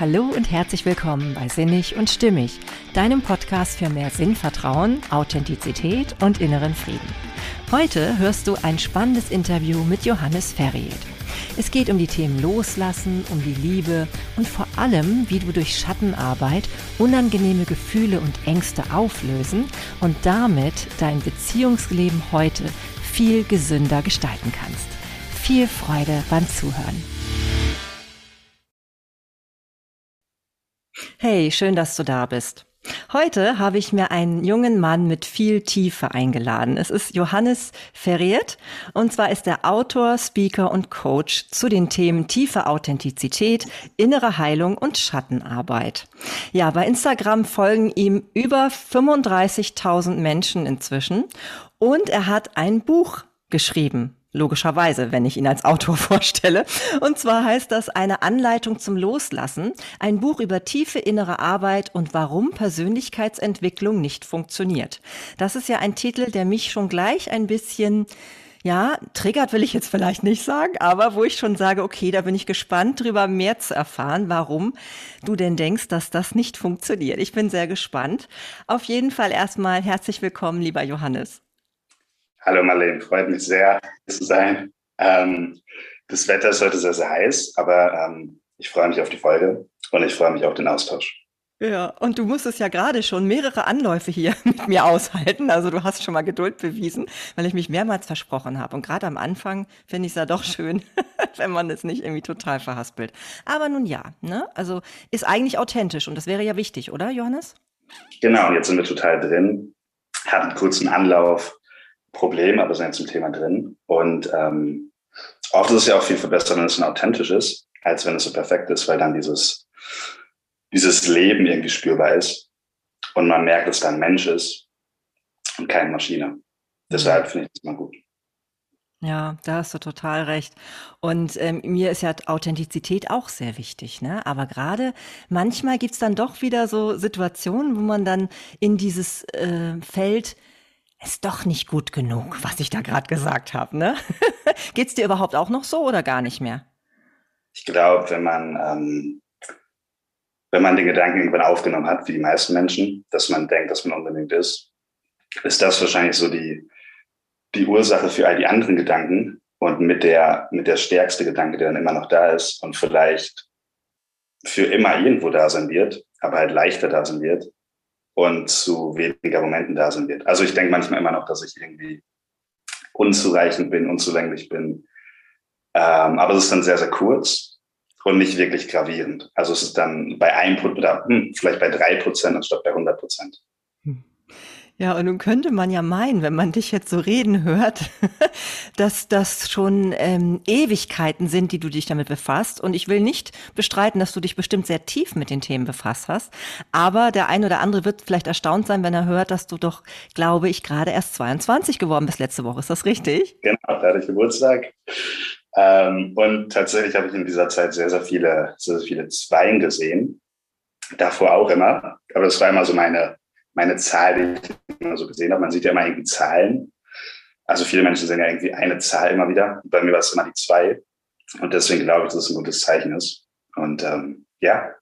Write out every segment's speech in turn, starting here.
Hallo und herzlich willkommen bei Sinnig und Stimmig, deinem Podcast für mehr Sinnvertrauen, Authentizität und inneren Frieden. Heute hörst du ein spannendes Interview mit Johannes Ferriet. Es geht um die Themen Loslassen, um die Liebe und vor allem, wie du durch Schattenarbeit unangenehme Gefühle und Ängste auflösen und damit dein Beziehungsleben heute viel gesünder gestalten kannst. Viel Freude beim Zuhören. Hey, schön, dass du da bist. Heute habe ich mir einen jungen Mann mit viel Tiefe eingeladen. Es ist Johannes Ferriert und zwar ist er Autor, Speaker und Coach zu den Themen tiefe Authentizität, innere Heilung und Schattenarbeit. Ja, bei Instagram folgen ihm über 35.000 Menschen inzwischen und er hat ein Buch geschrieben Logischerweise, wenn ich ihn als Autor vorstelle. Und zwar heißt das eine Anleitung zum Loslassen, ein Buch über tiefe innere Arbeit und warum Persönlichkeitsentwicklung nicht funktioniert. Das ist ja ein Titel, der mich schon gleich ein bisschen ja, triggert will ich jetzt vielleicht nicht sagen, aber wo ich schon sage, okay, da bin ich gespannt drüber mehr zu erfahren, warum du denn denkst, dass das nicht funktioniert. Ich bin sehr gespannt. Auf jeden Fall erstmal herzlich willkommen, lieber Johannes. Hallo Marlene, freut mich sehr, hier zu sein. Ähm, das Wetter ist heute sehr, sehr heiß, aber ähm, ich freue mich auf die Folge und ich freue mich auf den Austausch. Ja, und du musstest ja gerade schon mehrere Anläufe hier mit mir aushalten. Also du hast schon mal Geduld bewiesen, weil ich mich mehrmals versprochen habe. Und gerade am Anfang finde ich es ja doch schön, wenn man es nicht irgendwie total verhaspelt. Aber nun ja, ne? Also ist eigentlich authentisch und das wäre ja wichtig, oder, Johannes? Genau, und jetzt sind wir total drin. Hatten einen kurzen Anlauf, Problem, aber sind zum Thema drin. Und ähm, oft ist es ja auch viel verbessert, wenn es dann authentisch ist, als wenn es so perfekt ist, weil dann dieses, dieses Leben irgendwie spürbar ist und man merkt, dass da ein Mensch ist und keine Maschine. Deshalb finde ich das mal gut. Ja, da hast du total recht. Und ähm, mir ist ja Authentizität auch sehr wichtig, ne? Aber gerade manchmal gibt's dann doch wieder so Situationen, wo man dann in dieses äh, Feld ist doch nicht gut genug, was ich da gerade gesagt habe, ne? Geht's dir überhaupt auch noch so oder gar nicht mehr? Ich glaube, wenn man ähm, wenn man den Gedanken irgendwann aufgenommen hat, wie die meisten Menschen, dass man denkt, dass man unbedingt ist, ist das wahrscheinlich so die die Ursache für all die anderen Gedanken und mit der mit der stärkste Gedanke, der dann immer noch da ist und vielleicht für immer irgendwo da sein wird, aber halt leichter da sein wird, und zu weniger Momenten da sein wird. Also ich denke manchmal immer noch, dass ich irgendwie unzureichend bin, unzulänglich bin. Ähm, aber es ist dann sehr, sehr kurz und nicht wirklich gravierend. Also es ist dann bei einem oder hm, vielleicht bei drei Prozent anstatt bei 100 Prozent. Ja, und nun könnte man ja meinen, wenn man dich jetzt so reden hört, dass das schon ähm, Ewigkeiten sind, die du dich damit befasst. Und ich will nicht bestreiten, dass du dich bestimmt sehr tief mit den Themen befasst hast. Aber der eine oder andere wird vielleicht erstaunt sein, wenn er hört, dass du doch, glaube ich, gerade erst 22 geworden bist letzte Woche. Ist das richtig? Genau, da hatte ich Geburtstag. Ähm, und tatsächlich habe ich in dieser Zeit sehr, sehr viele, sehr, sehr viele Zweien gesehen. Davor auch immer. Aber das war immer so meine meine Zahl, die ich immer so gesehen habe. Man sieht ja immer irgendwie Zahlen. Also viele Menschen sehen ja irgendwie eine Zahl immer wieder. Bei mir war es immer die zwei. Und deswegen glaube ich, dass es ein gutes Zeichen ist. Und ähm, ja,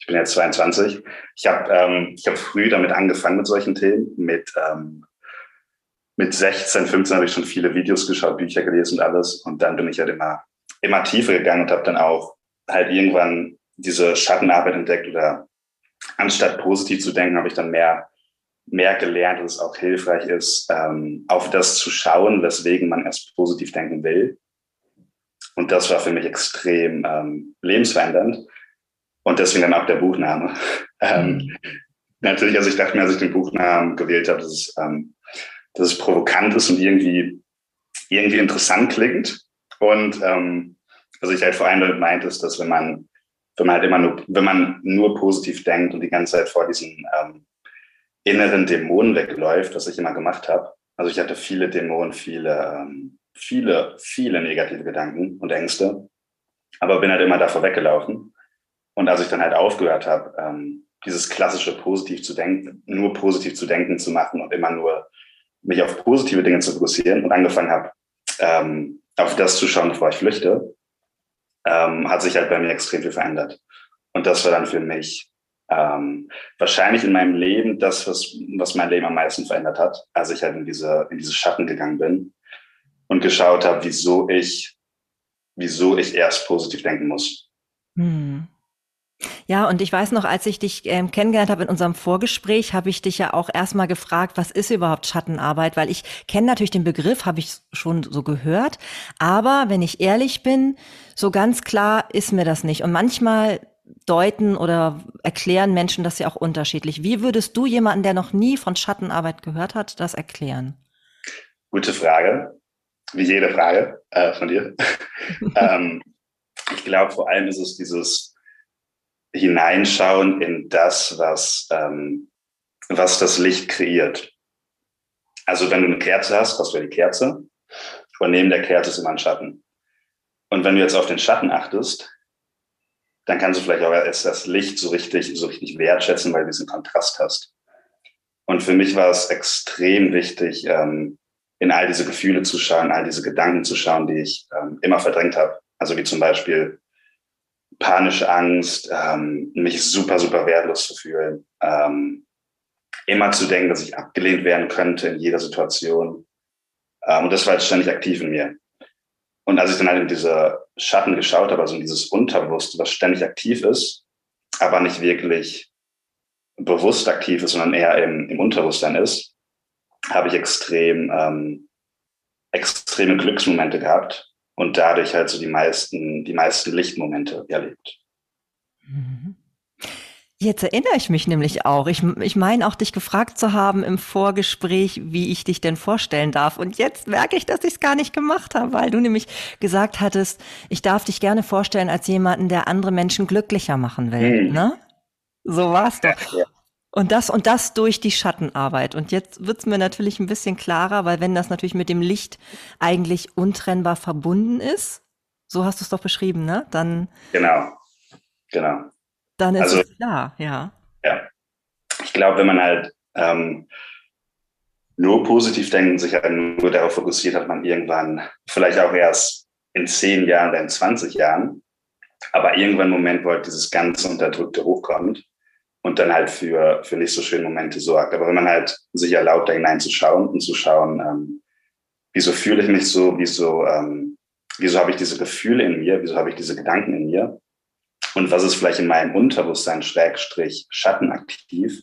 ich bin jetzt 22. Ich habe ähm, hab früh damit angefangen mit solchen Themen. Mit, ähm, mit 16, 15 habe ich schon viele Videos geschaut, Bücher gelesen und alles. Und dann bin ich halt immer, immer tiefer gegangen und habe dann auch halt irgendwann diese Schattenarbeit entdeckt oder anstatt positiv zu denken, habe ich dann mehr mehr gelernt, dass es auch hilfreich ist, ähm, auf das zu schauen, weswegen man erst positiv denken will. Und das war für mich extrem ähm, lebensverändernd. Und deswegen dann auch der Buchname. ähm, mhm. natürlich, also ich dachte mir, als ich den Buchnamen gewählt habe, dass es, ähm, dass es provokant ist und irgendwie, irgendwie interessant klingt. Und ähm, also ich halt vor allem damit meinte, ist, dass wenn man, wenn man halt immer nur, wenn man nur positiv denkt und die ganze Zeit vor diesen ähm, inneren Dämonen wegläuft, was ich immer gemacht habe. Also ich hatte viele Dämonen, viele, ähm, viele, viele negative Gedanken und Ängste, aber bin halt immer davor weggelaufen. Und als ich dann halt aufgehört habe, ähm, dieses klassische positiv zu denken, nur positiv zu denken zu machen und immer nur mich auf positive Dinge zu fokussieren und angefangen habe, ähm, auf das zu schauen, bevor ich flüchte, hat sich halt bei mir extrem viel verändert. Und das war dann für mich ähm, wahrscheinlich in meinem Leben das, was, was mein Leben am meisten verändert hat, als ich halt in diese, in diese Schatten gegangen bin und geschaut habe, wieso ich, wieso ich erst positiv denken muss. Hm. Ja, und ich weiß noch, als ich dich ähm, kennengelernt habe in unserem Vorgespräch, habe ich dich ja auch erstmal gefragt, was ist überhaupt Schattenarbeit? Weil ich kenne natürlich den Begriff, habe ich schon so gehört. Aber wenn ich ehrlich bin, so ganz klar ist mir das nicht. Und manchmal deuten oder erklären Menschen das ja auch unterschiedlich. Wie würdest du jemanden, der noch nie von Schattenarbeit gehört hat, das erklären? Gute Frage. Wie jede Frage äh, von dir. ähm, ich glaube, vor allem ist es dieses Hineinschauen in das, was, ähm, was das Licht kreiert. Also wenn du eine Kerze hast, was wäre die Kerze? Und neben der Kerze ist immer ein Schatten. Und wenn du jetzt auf den Schatten achtest, dann kannst du vielleicht auch erst das Licht so richtig, so richtig wertschätzen, weil du diesen Kontrast hast. Und für mich war es extrem wichtig, ähm, in all diese Gefühle zu schauen, all diese Gedanken zu schauen, die ich ähm, immer verdrängt habe. Also wie zum Beispiel panische Angst, ähm, mich super, super wertlos zu fühlen, ähm, immer zu denken, dass ich abgelehnt werden könnte in jeder Situation. Ähm, und das war jetzt ständig aktiv in mir. Und als ich dann halt in diese Schatten geschaut habe, also in dieses Unterbewusste, was ständig aktiv ist, aber nicht wirklich bewusst aktiv ist, sondern eher im, im Unterbewusstsein ist, habe ich extrem, ähm, extreme Glücksmomente gehabt und dadurch halt so die meisten, die meisten Lichtmomente erlebt. Mhm. Jetzt erinnere ich mich nämlich auch. Ich, ich meine auch, dich gefragt zu haben im Vorgespräch, wie ich dich denn vorstellen darf. Und jetzt merke ich, dass ich es gar nicht gemacht habe, weil du nämlich gesagt hattest, ich darf dich gerne vorstellen als jemanden, der andere Menschen glücklicher machen will. Hm. Ne? So war es doch. Ja. Und das, und das durch die Schattenarbeit. Und jetzt wird es mir natürlich ein bisschen klarer, weil wenn das natürlich mit dem Licht eigentlich untrennbar verbunden ist, so hast du es doch beschrieben, ne? Dann. Genau. Genau. Dann ist also, es klar, ja. Ja. Ich glaube, wenn man halt ähm, nur positiv denken, sich halt nur darauf fokussiert, hat man irgendwann, vielleicht auch erst in zehn Jahren oder in 20 Jahren, aber irgendwann ein Moment, wo halt dieses ganze Unterdrückte hochkommt und dann halt für, für nicht so schöne Momente sorgt. Aber wenn man halt sich erlaubt, da hineinzuschauen und zu schauen, ähm, wieso fühle ich mich so, wieso, ähm, wieso habe ich diese Gefühle in mir, wieso habe ich diese Gedanken in mir, und was ist vielleicht in meinem Unterbewusstsein Schrägstrich schattenaktiv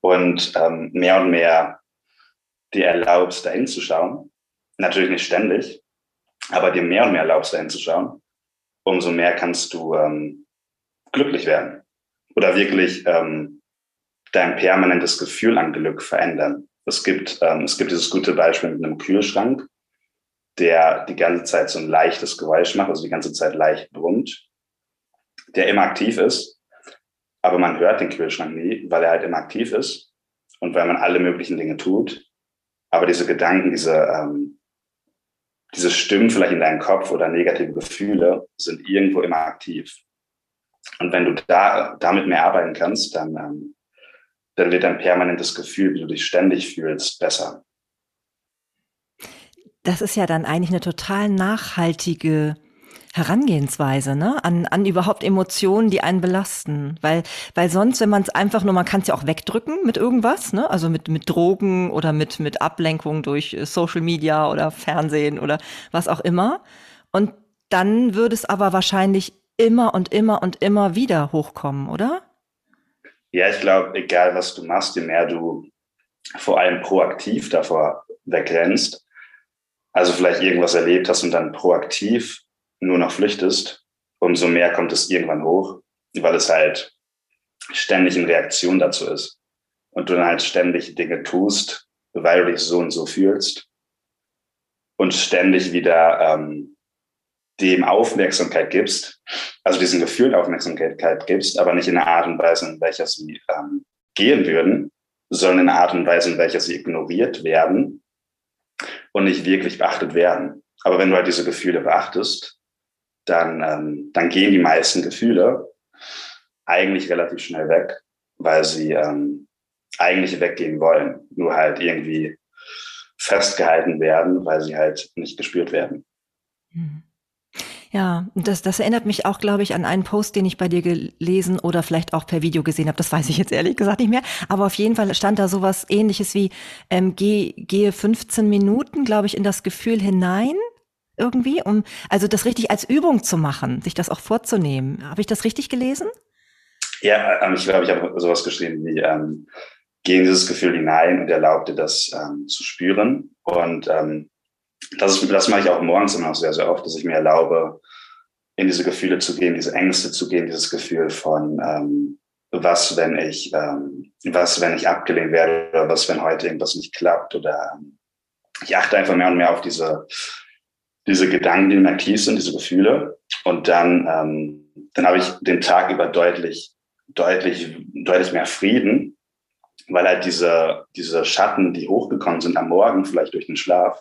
und ähm, mehr und mehr dir erlaubst, dahin zu schauen. Natürlich nicht ständig, aber dir mehr und mehr erlaubst, dahin zu schauen, umso mehr kannst du ähm, glücklich werden oder wirklich ähm, dein permanentes Gefühl an Glück verändern. Es gibt, ähm, es gibt dieses gute Beispiel mit einem Kühlschrank, der die ganze Zeit so ein leichtes Geräusch macht, also die ganze Zeit leicht brummt der immer aktiv ist, aber man hört den Kühlschrank nie, weil er halt immer aktiv ist und weil man alle möglichen Dinge tut. Aber diese Gedanken, diese, ähm, diese Stimmen vielleicht in deinem Kopf oder negative Gefühle sind irgendwo immer aktiv. Und wenn du da damit mehr arbeiten kannst, dann, ähm, dann wird dein permanentes Gefühl, wie du dich ständig fühlst, besser. Das ist ja dann eigentlich eine total nachhaltige Herangehensweise, ne? An, an überhaupt Emotionen, die einen belasten. Weil, weil sonst, wenn man es einfach nur, man kann es ja auch wegdrücken mit irgendwas, ne? Also mit, mit Drogen oder mit, mit Ablenkung durch äh, Social Media oder Fernsehen oder was auch immer. Und dann würde es aber wahrscheinlich immer und immer und immer wieder hochkommen, oder? Ja, ich glaube, egal was du machst, je mehr du vor allem proaktiv davor wegrennst, also vielleicht irgendwas erlebt hast und dann proaktiv nur noch flüchtest, umso mehr kommt es irgendwann hoch, weil es halt ständig in Reaktion dazu ist. Und du dann halt ständig Dinge tust, weil du dich so und so fühlst und ständig wieder ähm, dem Aufmerksamkeit gibst, also diesen Gefühlen Aufmerksamkeit gibst, aber nicht in einer Art und Weise, in welcher sie ähm, gehen würden, sondern in einer Art und Weise, in welcher sie ignoriert werden und nicht wirklich beachtet werden. Aber wenn du halt diese Gefühle beachtest, dann, ähm, dann gehen die meisten Gefühle eigentlich relativ schnell weg, weil sie ähm, eigentlich weggehen wollen, nur halt irgendwie festgehalten werden, weil sie halt nicht gespürt werden. Mhm. Ja, das, das erinnert mich auch, glaube ich, an einen Post, den ich bei dir gelesen oder vielleicht auch per Video gesehen habe. Das weiß ich jetzt ehrlich gesagt nicht mehr. Aber auf jeden Fall stand da sowas ähnliches wie, ähm, geh, gehe 15 Minuten, glaube ich, in das Gefühl hinein irgendwie, um also das richtig als Übung zu machen, sich das auch vorzunehmen. Habe ich das richtig gelesen? Ja, ähm, ich glaube, ich habe sowas geschrieben wie, ähm, geh in dieses Gefühl hinein und erlaub dir das ähm, zu spüren. Und ähm, das, das mache ich auch morgens immer sehr, sehr oft, dass ich mir erlaube, in diese Gefühle zu gehen, diese Ängste zu gehen, dieses Gefühl von, ähm, was, wenn ich, ähm, was, wenn ich abgelehnt werde oder was, wenn heute irgendwas nicht klappt oder ähm, ich achte einfach mehr und mehr auf diese, diese Gedanken, die mir aktiv sind, diese Gefühle. Und dann, ähm, dann habe ich den Tag über deutlich, deutlich, deutlich mehr Frieden, weil halt diese, diese Schatten, die hochgekommen sind am Morgen, vielleicht durch den Schlaf,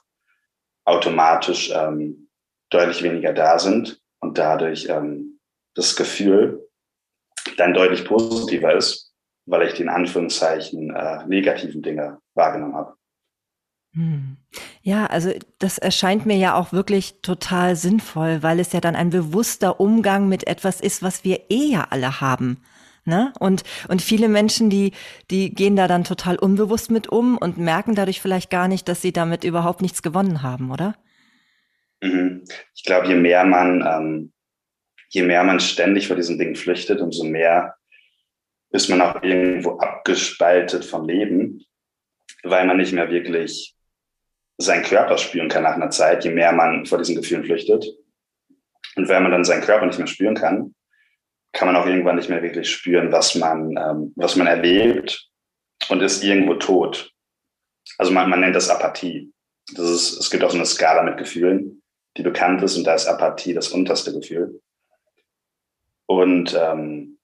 automatisch ähm, deutlich weniger da sind und dadurch ähm, das Gefühl dann deutlich positiver ist, weil ich die in Anführungszeichen äh, negativen Dinge wahrgenommen habe. Hm. Ja, also das erscheint mir ja auch wirklich total sinnvoll, weil es ja dann ein bewusster Umgang mit etwas ist, was wir eh ja alle haben. Ne? Und, und viele Menschen, die, die gehen da dann total unbewusst mit um und merken dadurch vielleicht gar nicht, dass sie damit überhaupt nichts gewonnen haben, oder? Mhm. Ich glaube, je mehr man, ähm, je mehr man ständig vor diesen Dingen flüchtet, umso mehr ist man auch irgendwo abgespaltet vom Leben, weil man nicht mehr wirklich seinen Körper spüren kann nach einer Zeit, je mehr man vor diesen Gefühlen flüchtet. Und wenn man dann seinen Körper nicht mehr spüren kann, kann man auch irgendwann nicht mehr wirklich spüren, was man, ähm, was man erlebt und ist irgendwo tot. Also man, man nennt das Apathie. Das ist, es gibt auch so eine Skala mit Gefühlen, die bekannt ist und da ist Apathie das unterste Gefühl. Und ähm,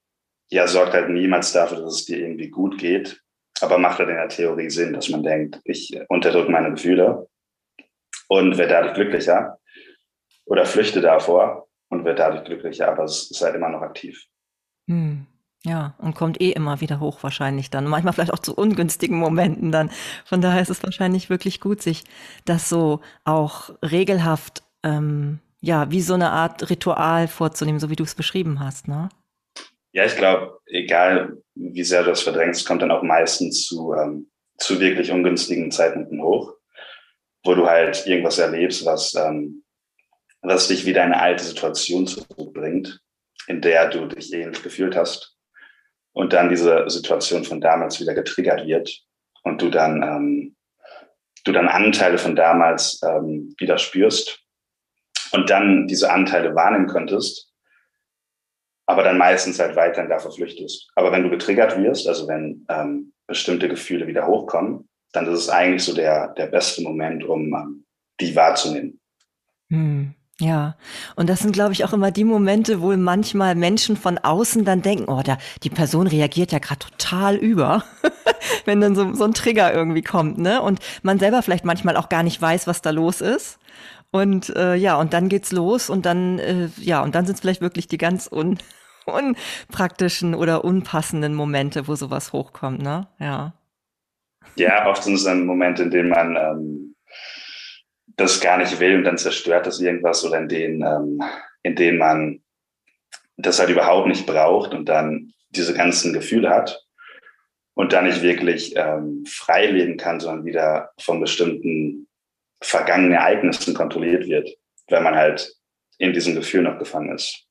ja, sorgt halt niemals dafür, dass es dir irgendwie gut geht, aber macht halt in der Theorie Sinn, dass man denkt, ich unterdrücke meine Gefühle und werde dadurch glücklicher oder flüchte davor und wird dadurch glücklicher, aber es ist halt immer noch aktiv. Hm. Ja, und kommt eh immer wieder hoch wahrscheinlich dann. Manchmal vielleicht auch zu ungünstigen Momenten dann. Von daher ist es wahrscheinlich wirklich gut, sich das so auch regelhaft, ähm, ja, wie so eine Art Ritual vorzunehmen, so wie du es beschrieben hast, ne? Ja, ich glaube, egal wie sehr du das verdrängst, kommt dann auch meistens zu, ähm, zu wirklich ungünstigen Zeitpunkten hoch, wo du halt irgendwas erlebst, was ähm, was dich wieder in eine alte Situation zurückbringt, in der du dich ähnlich gefühlt hast. Und dann diese Situation von damals wieder getriggert wird und du dann, ähm, du dann Anteile von damals ähm, wieder spürst und dann diese Anteile wahrnehmen könntest, aber dann meistens halt weiterhin davor flüchtest. Aber wenn du getriggert wirst, also wenn ähm, bestimmte Gefühle wieder hochkommen, dann ist es eigentlich so der, der beste Moment, um ähm, die wahrzunehmen. Hm. Ja, und das sind, glaube ich, auch immer die Momente, wo manchmal Menschen von außen dann denken, oh, da, die Person reagiert ja gerade total über, wenn dann so, so ein Trigger irgendwie kommt, ne? Und man selber vielleicht manchmal auch gar nicht weiß, was da los ist. Und äh, ja, und dann geht's los und dann, äh, ja, und dann sind es vielleicht wirklich die ganz un unpraktischen oder unpassenden Momente, wo sowas hochkommt, ne? Ja. Ja, oft sind es dann Momente, in denen man ähm, das gar nicht will und dann zerstört das irgendwas oder in denen, ähm, in denen man das halt überhaupt nicht braucht und dann diese ganzen Gefühle hat und dann nicht wirklich ähm, frei leben kann, sondern wieder von bestimmten vergangenen Ereignissen kontrolliert wird, weil man halt in diesem Gefühl noch gefangen ist.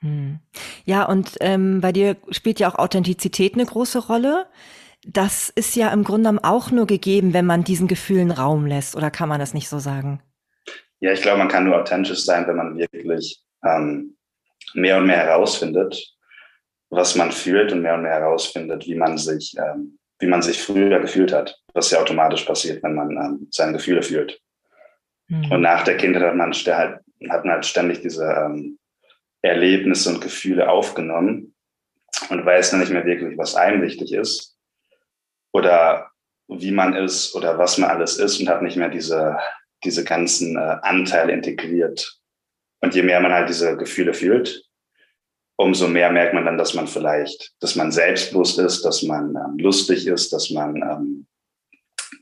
Hm. Ja, und ähm, bei dir spielt ja auch Authentizität eine große Rolle das ist ja im Grunde auch nur gegeben, wenn man diesen Gefühlen Raum lässt, oder kann man das nicht so sagen? Ja, ich glaube, man kann nur authentisch sein, wenn man wirklich ähm, mehr und mehr herausfindet, was man fühlt und mehr und mehr herausfindet, wie man sich, ähm, wie man sich früher gefühlt hat, was ja automatisch passiert, wenn man ähm, seine Gefühle fühlt. Mhm. Und nach der Kindheit hat man, halt, hat man halt ständig diese ähm, Erlebnisse und Gefühle aufgenommen und weiß dann nicht mehr wirklich, was einem wichtig ist oder wie man ist oder was man alles ist und hat nicht mehr diese, diese ganzen äh, Anteile integriert. Und je mehr man halt diese Gefühle fühlt, umso mehr merkt man dann, dass man vielleicht, dass man selbstbewusst ist, dass man ähm, lustig ist, dass man, ähm,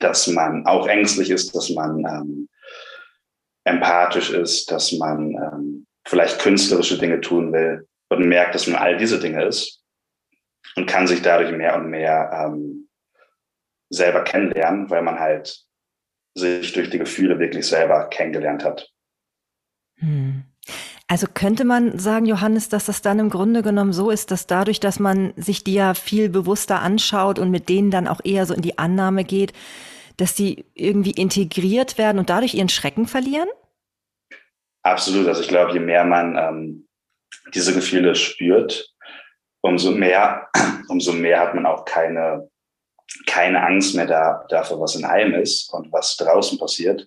dass man auch ängstlich ist, dass man ähm, empathisch ist, dass man ähm, vielleicht künstlerische Dinge tun will und merkt, dass man all diese Dinge ist und kann sich dadurch mehr und mehr ähm, selber kennenlernen, weil man halt sich durch die Gefühle wirklich selber kennengelernt hat. Hm. Also könnte man sagen, Johannes, dass das dann im Grunde genommen so ist, dass dadurch, dass man sich die ja viel bewusster anschaut und mit denen dann auch eher so in die Annahme geht, dass die irgendwie integriert werden und dadurch ihren Schrecken verlieren? Absolut. Also ich glaube, je mehr man ähm, diese Gefühle spürt, umso mehr, umso mehr hat man auch keine, keine Angst mehr da, dafür, was in einem ist und was draußen passiert,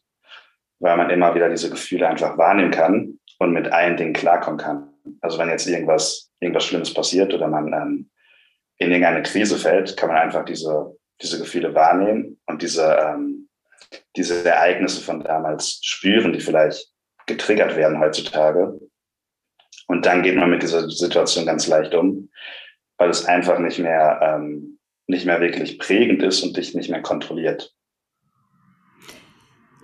weil man immer wieder diese Gefühle einfach wahrnehmen kann und mit allen Dingen klarkommen kann. Also wenn jetzt irgendwas, irgendwas Schlimmes passiert oder man ähm, in irgendeine Krise fällt, kann man einfach diese, diese Gefühle wahrnehmen und diese, ähm, diese Ereignisse von damals spüren, die vielleicht getriggert werden heutzutage. Und dann geht man mit dieser Situation ganz leicht um, weil es einfach nicht mehr, ähm, nicht mehr wirklich prägend ist und dich nicht mehr kontrolliert.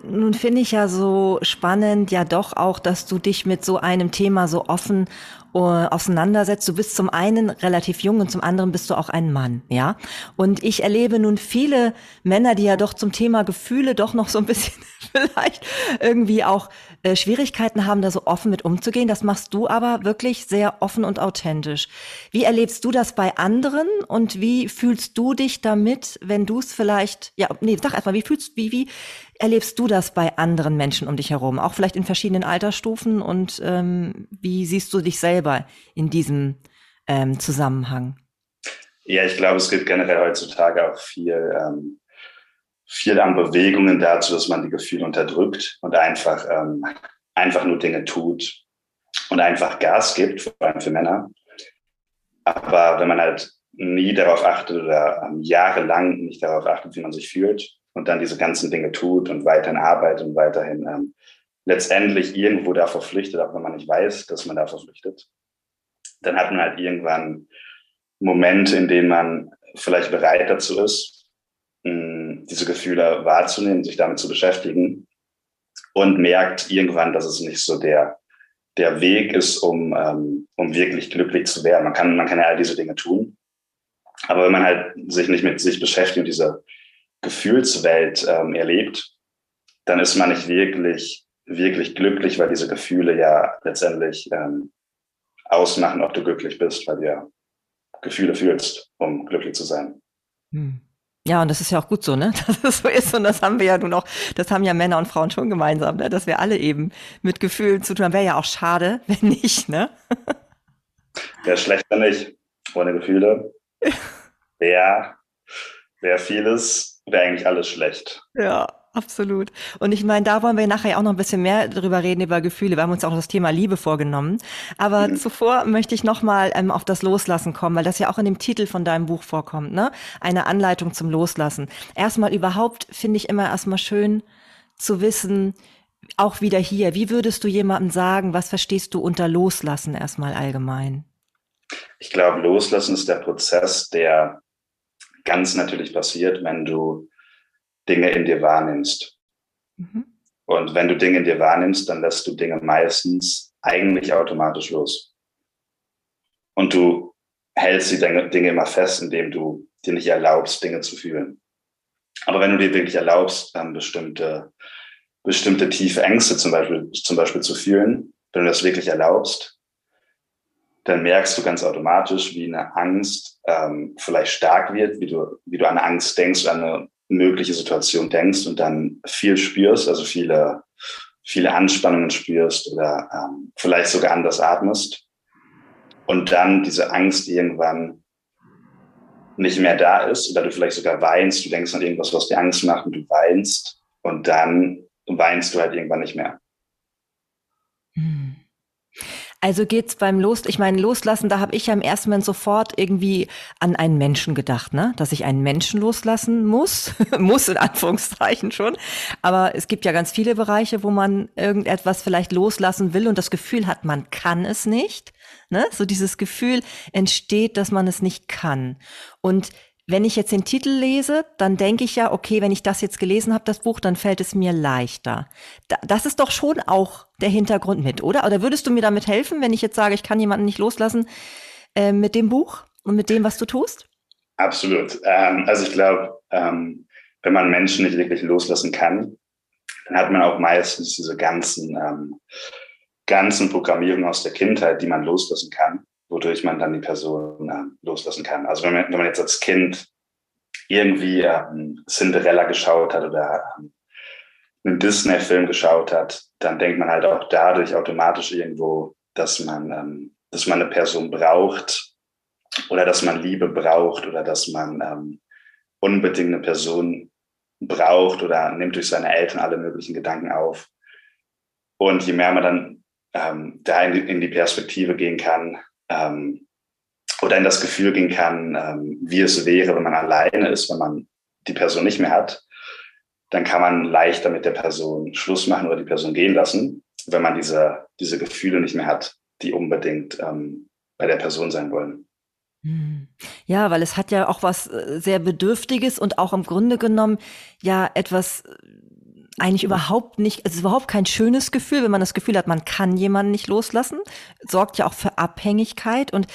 Nun finde ich ja so spannend, ja doch auch, dass du dich mit so einem Thema so offen uh, auseinandersetzt. Du bist zum einen relativ jung und zum anderen bist du auch ein Mann, ja. Und ich erlebe nun viele Männer, die ja doch zum Thema Gefühle doch noch so ein bisschen vielleicht irgendwie auch äh, Schwierigkeiten haben, da so offen mit umzugehen. Das machst du aber wirklich sehr offen und authentisch. Wie erlebst du das bei anderen und wie fühlst du dich damit, wenn du es vielleicht, ja, nee, sag erstmal, wie fühlst, wie, wie erlebst du das bei anderen Menschen um dich herum? Auch vielleicht in verschiedenen Altersstufen und ähm, wie siehst du dich selber in diesem ähm, Zusammenhang? Ja, ich glaube, es gibt generell heutzutage auch viel ähm, viel an Bewegungen dazu, dass man die Gefühle unterdrückt und einfach, ähm, einfach nur Dinge tut und einfach Gas gibt, vor allem für Männer. Aber wenn man halt nie darauf achtet oder ähm, jahrelang nicht darauf achtet, wie man sich fühlt und dann diese ganzen Dinge tut und weiterhin arbeitet und weiterhin ähm, letztendlich irgendwo davor flüchtet, auch wenn man nicht weiß, dass man davor flüchtet, dann hat man halt irgendwann Momente, in denen man vielleicht bereit dazu ist, diese Gefühle wahrzunehmen, sich damit zu beschäftigen und merkt irgendwann, dass es nicht so der, der Weg ist, um, ähm, um wirklich glücklich zu werden. Man kann, man kann ja all diese Dinge tun. Aber wenn man halt sich nicht mit sich beschäftigt und diese Gefühlswelt ähm, erlebt, dann ist man nicht wirklich, wirklich glücklich, weil diese Gefühle ja letztendlich ähm, ausmachen, ob du glücklich bist, weil du ja Gefühle fühlst, um glücklich zu sein. Hm. Ja, und das ist ja auch gut so, ne? Dass es so ist. Und das haben wir ja nun auch, das haben ja Männer und Frauen schon gemeinsam, ne? Dass wir alle eben mit Gefühlen zu tun haben. Wäre ja auch schade, wenn nicht, ne? Wäre schlecht, wenn nicht. Ohne Gefühle. Wäre wär vieles, wäre eigentlich alles schlecht. Ja. Absolut. Und ich meine, da wollen wir nachher auch noch ein bisschen mehr drüber reden, über Gefühle. Wir haben uns auch das Thema Liebe vorgenommen. Aber mhm. zuvor möchte ich nochmal ähm, auf das Loslassen kommen, weil das ja auch in dem Titel von deinem Buch vorkommt, ne? Eine Anleitung zum Loslassen. Erstmal überhaupt finde ich immer erstmal schön zu wissen, auch wieder hier, wie würdest du jemandem sagen, was verstehst du unter Loslassen erstmal allgemein? Ich glaube, Loslassen ist der Prozess, der ganz natürlich passiert, wenn du Dinge in dir wahrnimmst. Mhm. Und wenn du Dinge in dir wahrnimmst, dann lässt du Dinge meistens eigentlich automatisch los. Und du hältst die Dinge, immer fest, indem du dir nicht erlaubst, Dinge zu fühlen. Aber wenn du dir wirklich erlaubst, bestimmte, bestimmte tiefe Ängste zum Beispiel, zum Beispiel zu fühlen, wenn du das wirklich erlaubst, dann merkst du ganz automatisch, wie eine Angst ähm, vielleicht stark wird, wie du, wie du an Angst denkst, an eine mögliche Situation denkst und dann viel spürst, also viele, viele Anspannungen spürst oder ähm, vielleicht sogar anders atmest und dann diese Angst irgendwann nicht mehr da ist oder du vielleicht sogar weinst, du denkst an irgendwas, was dir Angst macht und du weinst und dann weinst du halt irgendwann nicht mehr. Hm. Also geht's beim Los, ich meine, loslassen, da habe ich ja im ersten Moment sofort irgendwie an einen Menschen gedacht, ne? Dass ich einen Menschen loslassen muss. muss in Anführungszeichen schon. Aber es gibt ja ganz viele Bereiche, wo man irgendetwas vielleicht loslassen will und das Gefühl hat, man kann es nicht. Ne? So dieses Gefühl entsteht, dass man es nicht kann. Und wenn ich jetzt den Titel lese, dann denke ich ja, okay, wenn ich das jetzt gelesen habe, das Buch, dann fällt es mir leichter. das ist doch schon auch der Hintergrund mit, oder? Oder würdest du mir damit helfen, wenn ich jetzt sage, ich kann jemanden nicht loslassen äh, mit dem Buch und mit dem, was du tust? Absolut. Ähm, also ich glaube, ähm, wenn man Menschen nicht wirklich loslassen kann, dann hat man auch meistens diese ganzen, ähm, ganzen Programmierungen aus der Kindheit, die man loslassen kann wodurch man dann die Person äh, loslassen kann. Also wenn man, wenn man jetzt als Kind irgendwie ähm, Cinderella geschaut hat oder ähm, einen Disney-Film geschaut hat, dann denkt man halt auch dadurch automatisch irgendwo, dass man, ähm, dass man eine Person braucht oder dass man Liebe braucht oder dass man ähm, unbedingt eine Person braucht oder nimmt durch seine Eltern alle möglichen Gedanken auf. Und je mehr man dann ähm, da in die, in die Perspektive gehen kann, ähm, oder in das Gefühl gehen kann, ähm, wie es wäre, wenn man alleine ist, wenn man die Person nicht mehr hat, dann kann man leichter mit der Person Schluss machen oder die Person gehen lassen, wenn man diese, diese Gefühle nicht mehr hat, die unbedingt ähm, bei der Person sein wollen. Hm. Ja, weil es hat ja auch was äh, sehr Bedürftiges und auch im Grunde genommen ja etwas eigentlich überhaupt nicht, es ist überhaupt kein schönes Gefühl, wenn man das Gefühl hat, man kann jemanden nicht loslassen, sorgt ja auch für Abhängigkeit und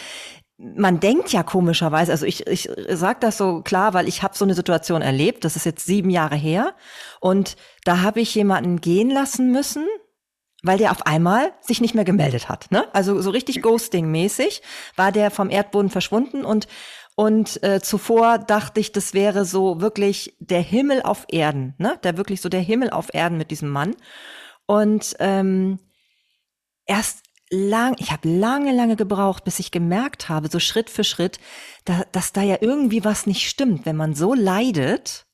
man denkt ja komischerweise, also ich, ich sage das so klar, weil ich habe so eine Situation erlebt, das ist jetzt sieben Jahre her und da habe ich jemanden gehen lassen müssen, weil der auf einmal sich nicht mehr gemeldet hat. Ne? Also so richtig Ghosting-mäßig war der vom Erdboden verschwunden und und äh, zuvor dachte ich, das wäre so wirklich der Himmel auf Erden, ne? Der wirklich so der Himmel auf Erden mit diesem Mann. Und ähm, erst lang, ich habe lange, lange gebraucht, bis ich gemerkt habe, so Schritt für Schritt, da, dass da ja irgendwie was nicht stimmt, wenn man so leidet,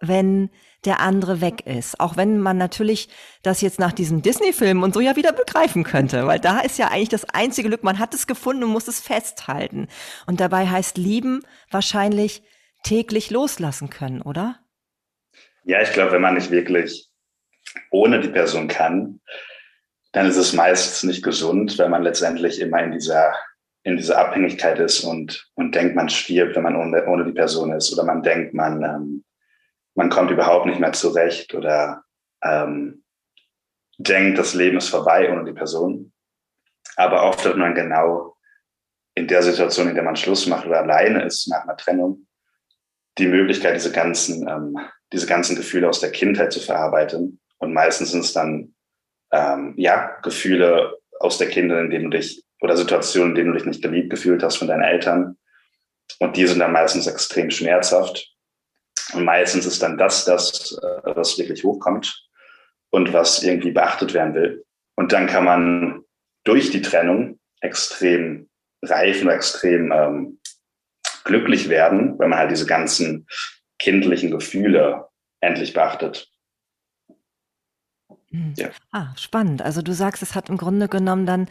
wenn der andere weg ist. Auch wenn man natürlich das jetzt nach diesem Disney-Film und so ja wieder begreifen könnte, weil da ist ja eigentlich das einzige Glück, man hat es gefunden und muss es festhalten. Und dabei heißt lieben wahrscheinlich täglich loslassen können, oder? Ja, ich glaube, wenn man nicht wirklich ohne die Person kann, dann ist es meistens nicht gesund, weil man letztendlich immer in dieser in dieser Abhängigkeit ist und, und denkt, man stirbt, wenn man ohne, ohne die Person ist. Oder man denkt, man, ähm, man kommt überhaupt nicht mehr zurecht oder ähm, denkt, das Leben ist vorbei ohne die Person. Aber oft hat man genau in der Situation, in der man Schluss macht oder alleine ist nach einer Trennung, die Möglichkeit, diese ganzen, ähm, diese ganzen Gefühle aus der Kindheit zu verarbeiten. Und meistens sind es dann ähm, ja Gefühle aus der Kindheit, in denen du dich oder Situationen, in denen du dich nicht geliebt gefühlt hast von deinen Eltern. Und die sind dann meistens extrem schmerzhaft. Und meistens ist dann das, das, äh, was wirklich hochkommt und was irgendwie beachtet werden will. Und dann kann man durch die Trennung extrem reif und extrem ähm, glücklich werden, wenn man halt diese ganzen kindlichen Gefühle endlich beachtet. Hm. Ja. Ah, spannend. Also du sagst, es hat im Grunde genommen dann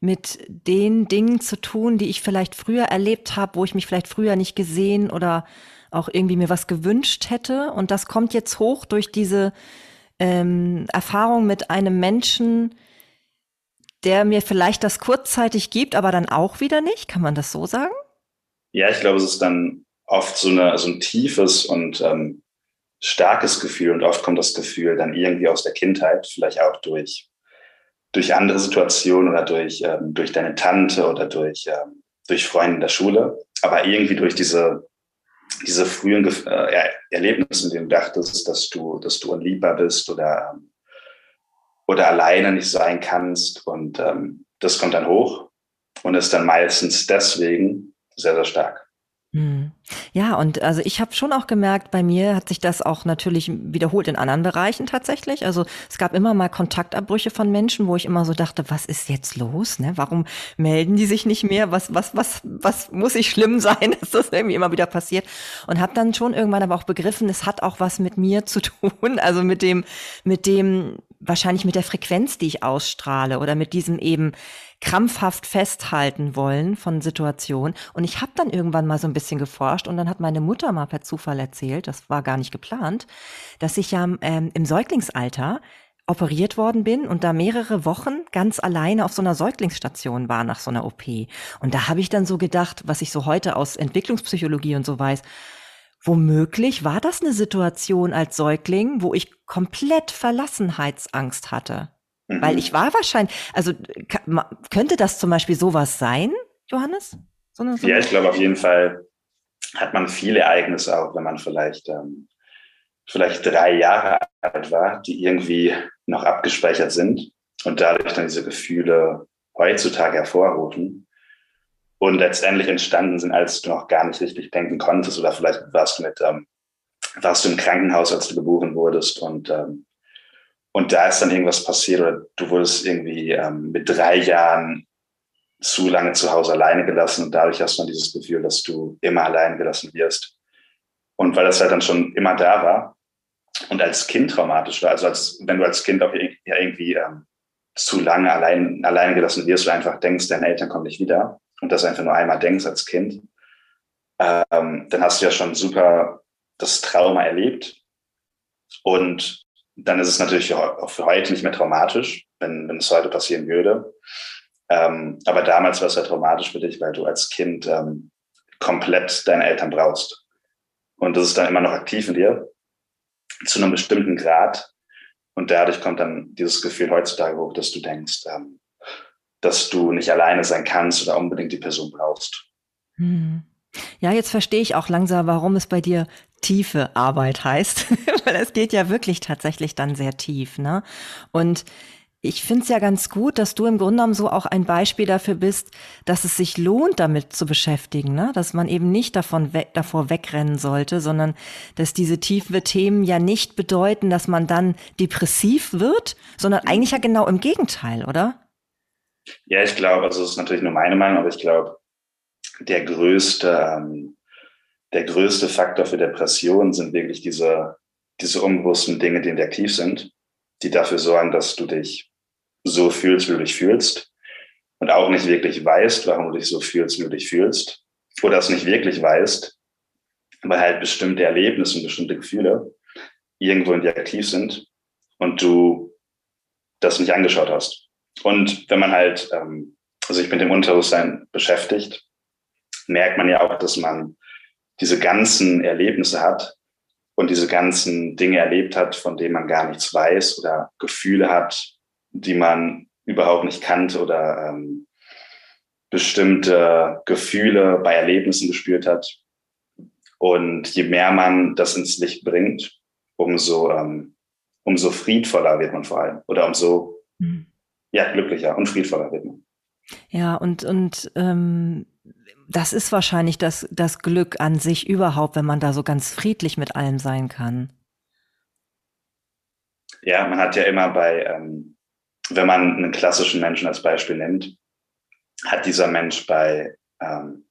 mit den Dingen zu tun, die ich vielleicht früher erlebt habe, wo ich mich vielleicht früher nicht gesehen oder auch irgendwie mir was gewünscht hätte. Und das kommt jetzt hoch durch diese ähm, Erfahrung mit einem Menschen, der mir vielleicht das kurzzeitig gibt, aber dann auch wieder nicht. Kann man das so sagen? Ja, ich glaube, es ist dann oft so, eine, so ein tiefes und ähm, starkes Gefühl und oft kommt das Gefühl dann irgendwie aus der Kindheit, vielleicht auch durch, durch andere Situationen oder durch, ähm, durch deine Tante oder durch, ähm, durch Freunde in der Schule, aber irgendwie durch diese diese frühen äh, Erlebnisse, in denen du dachtest, dass du, dass du unliebbar bist oder, oder alleine nicht sein kannst. Und ähm, das kommt dann hoch und ist dann meistens deswegen sehr, sehr stark. Hm. Ja, und also ich habe schon auch gemerkt, bei mir hat sich das auch natürlich wiederholt in anderen Bereichen tatsächlich. Also es gab immer mal Kontaktabbrüche von Menschen, wo ich immer so dachte, was ist jetzt los? Ne? Warum melden die sich nicht mehr? Was, was, was, was muss ich schlimm sein, dass das irgendwie immer wieder passiert? Und habe dann schon irgendwann aber auch begriffen, es hat auch was mit mir zu tun, also mit dem, mit dem, wahrscheinlich mit der Frequenz, die ich ausstrahle oder mit diesem eben krampfhaft festhalten wollen von Situationen. Und ich habe dann irgendwann mal so ein bisschen geforscht und dann hat meine Mutter mal per Zufall erzählt, das war gar nicht geplant, dass ich ja ähm, im Säuglingsalter operiert worden bin und da mehrere Wochen ganz alleine auf so einer Säuglingsstation war nach so einer OP. Und da habe ich dann so gedacht, was ich so heute aus Entwicklungspsychologie und so weiß, womöglich war das eine Situation als Säugling, wo ich komplett Verlassenheitsangst hatte. Mhm. Weil ich war wahrscheinlich, also könnte das zum Beispiel sowas sein, Johannes? So eine, so ja, ich glaube auf jeden Fall hat man viele Ereignisse auch, wenn man vielleicht, ähm, vielleicht drei Jahre alt war, die irgendwie noch abgespeichert sind und dadurch dann diese Gefühle heutzutage hervorrufen. Und letztendlich entstanden sind, als du noch gar nicht richtig denken konntest oder vielleicht warst du mit, ähm, warst du im Krankenhaus, als du geboren wurdest und ähm, und da ist dann irgendwas passiert oder du wurdest irgendwie ähm, mit drei Jahren zu lange zu Hause alleine gelassen und dadurch hast du dann dieses Gefühl, dass du immer allein gelassen wirst. Und weil das halt dann schon immer da war und als Kind traumatisch war, also als wenn du als Kind auch irgendwie ähm, zu lange allein, alleine gelassen wirst, du einfach denkst, deine Eltern kommen nicht wieder und das einfach nur einmal denkst als Kind, ähm, dann hast du ja schon super das Trauma erlebt. Und dann ist es natürlich auch für heute nicht mehr traumatisch, wenn, wenn es heute passieren würde. Ähm, aber damals war es ja traumatisch für dich, weil du als Kind ähm, komplett deine Eltern brauchst. Und das ist dann immer noch aktiv in dir, zu einem bestimmten Grad. Und dadurch kommt dann dieses Gefühl heutzutage hoch, dass du denkst, ähm, dass du nicht alleine sein kannst oder unbedingt die Person brauchst. Hm. Ja, jetzt verstehe ich auch langsam, warum es bei dir tiefe Arbeit heißt, weil es geht ja wirklich tatsächlich dann sehr tief, ne? Und ich finde es ja ganz gut, dass du im Grunde genommen so auch ein Beispiel dafür bist, dass es sich lohnt, damit zu beschäftigen, ne? dass man eben nicht davon we davor wegrennen sollte, sondern dass diese tiefe Themen ja nicht bedeuten, dass man dann depressiv wird, sondern eigentlich ja genau im Gegenteil, oder? Ja, ich glaube, also das ist natürlich nur meine Meinung, aber ich glaube, der größte, ähm, der größte Faktor für Depressionen sind wirklich diese, diese unbewussten Dinge, die aktiv sind, die dafür sorgen, dass du dich so fühlst, wie du dich fühlst und auch nicht wirklich weißt, warum du dich so fühlst, wie du dich fühlst oder es nicht wirklich weißt, weil halt bestimmte Erlebnisse und bestimmte Gefühle irgendwo in dir aktiv sind und du das nicht angeschaut hast. Und wenn man halt ähm, sich mit dem Unterbewusstsein beschäftigt, merkt man ja auch, dass man diese ganzen Erlebnisse hat und diese ganzen Dinge erlebt hat, von denen man gar nichts weiß oder Gefühle hat, die man überhaupt nicht kannte oder ähm, bestimmte Gefühle bei Erlebnissen gespürt hat. Und je mehr man das ins Licht bringt, umso, ähm, umso friedvoller wird man vor allem oder umso mhm. ja, glücklicher und friedvoller wird man. Ja, und, und ähm, das ist wahrscheinlich das, das Glück an sich überhaupt, wenn man da so ganz friedlich mit allem sein kann. Ja, man hat ja immer bei, ähm, wenn man einen klassischen Menschen als Beispiel nimmt, hat dieser Mensch bei, ähm,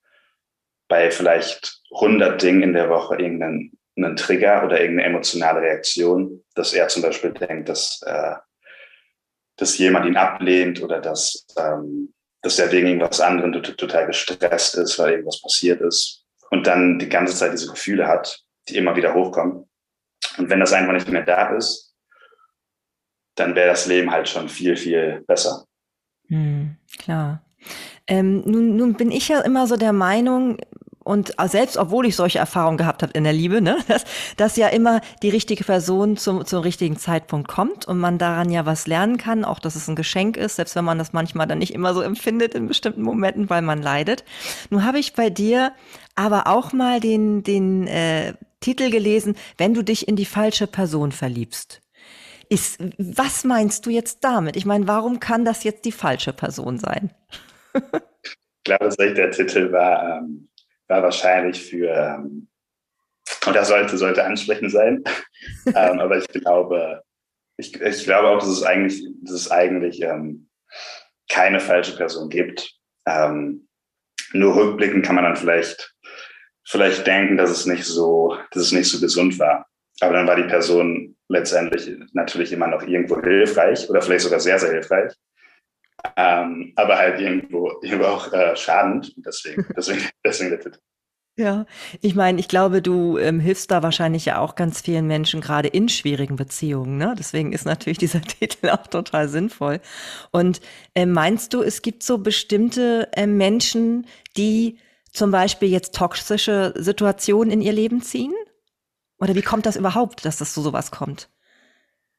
bei vielleicht 100 Dingen in der Woche irgendeinen einen Trigger oder irgendeine emotionale Reaktion, dass er zum Beispiel denkt, dass, äh, dass jemand ihn ablehnt oder dass, ähm, dass er wegen irgendwas anderem total gestresst ist, weil irgendwas passiert ist und dann die ganze Zeit diese Gefühle hat, die immer wieder hochkommen. Und wenn das einfach nicht mehr da ist, dann wäre das Leben halt schon viel, viel besser. Hm, klar. Ähm, nun, nun bin ich ja immer so der Meinung, und selbst obwohl ich solche Erfahrungen gehabt habe in der Liebe, ne, dass, dass ja immer die richtige Person zum, zum richtigen Zeitpunkt kommt und man daran ja was lernen kann, auch dass es ein Geschenk ist, selbst wenn man das manchmal dann nicht immer so empfindet in bestimmten Momenten, weil man leidet. Nun habe ich bei dir aber auch mal den, den äh, Titel gelesen, wenn du dich in die falsche Person verliebst. Ist, was meinst du jetzt damit? Ich meine, warum kann das jetzt die falsche Person sein? ich glaube, der Titel war, ähm, war wahrscheinlich für, ähm, und das sollte, sollte ansprechend sein, ähm, aber ich glaube, ich, ich glaube auch, dass es eigentlich, dass es eigentlich ähm, keine falsche Person gibt. Nur rückblickend kann man dann vielleicht, vielleicht denken, dass es nicht so, dass es nicht so gesund war. Aber dann war die Person letztendlich natürlich immer noch irgendwo hilfreich oder vielleicht sogar sehr, sehr hilfreich. Ähm, aber halt irgendwo, irgendwo auch äh, schadend. Deswegen, deswegen, deswegen der Titel. Ja, ich meine, ich glaube, du ähm, hilfst da wahrscheinlich ja auch ganz vielen Menschen gerade in schwierigen Beziehungen. Ne? Deswegen ist natürlich dieser Titel auch total sinnvoll. Und äh, meinst du, es gibt so bestimmte äh, Menschen, die zum Beispiel jetzt toxische Situationen in ihr Leben ziehen? Oder wie kommt das überhaupt, dass das zu sowas kommt?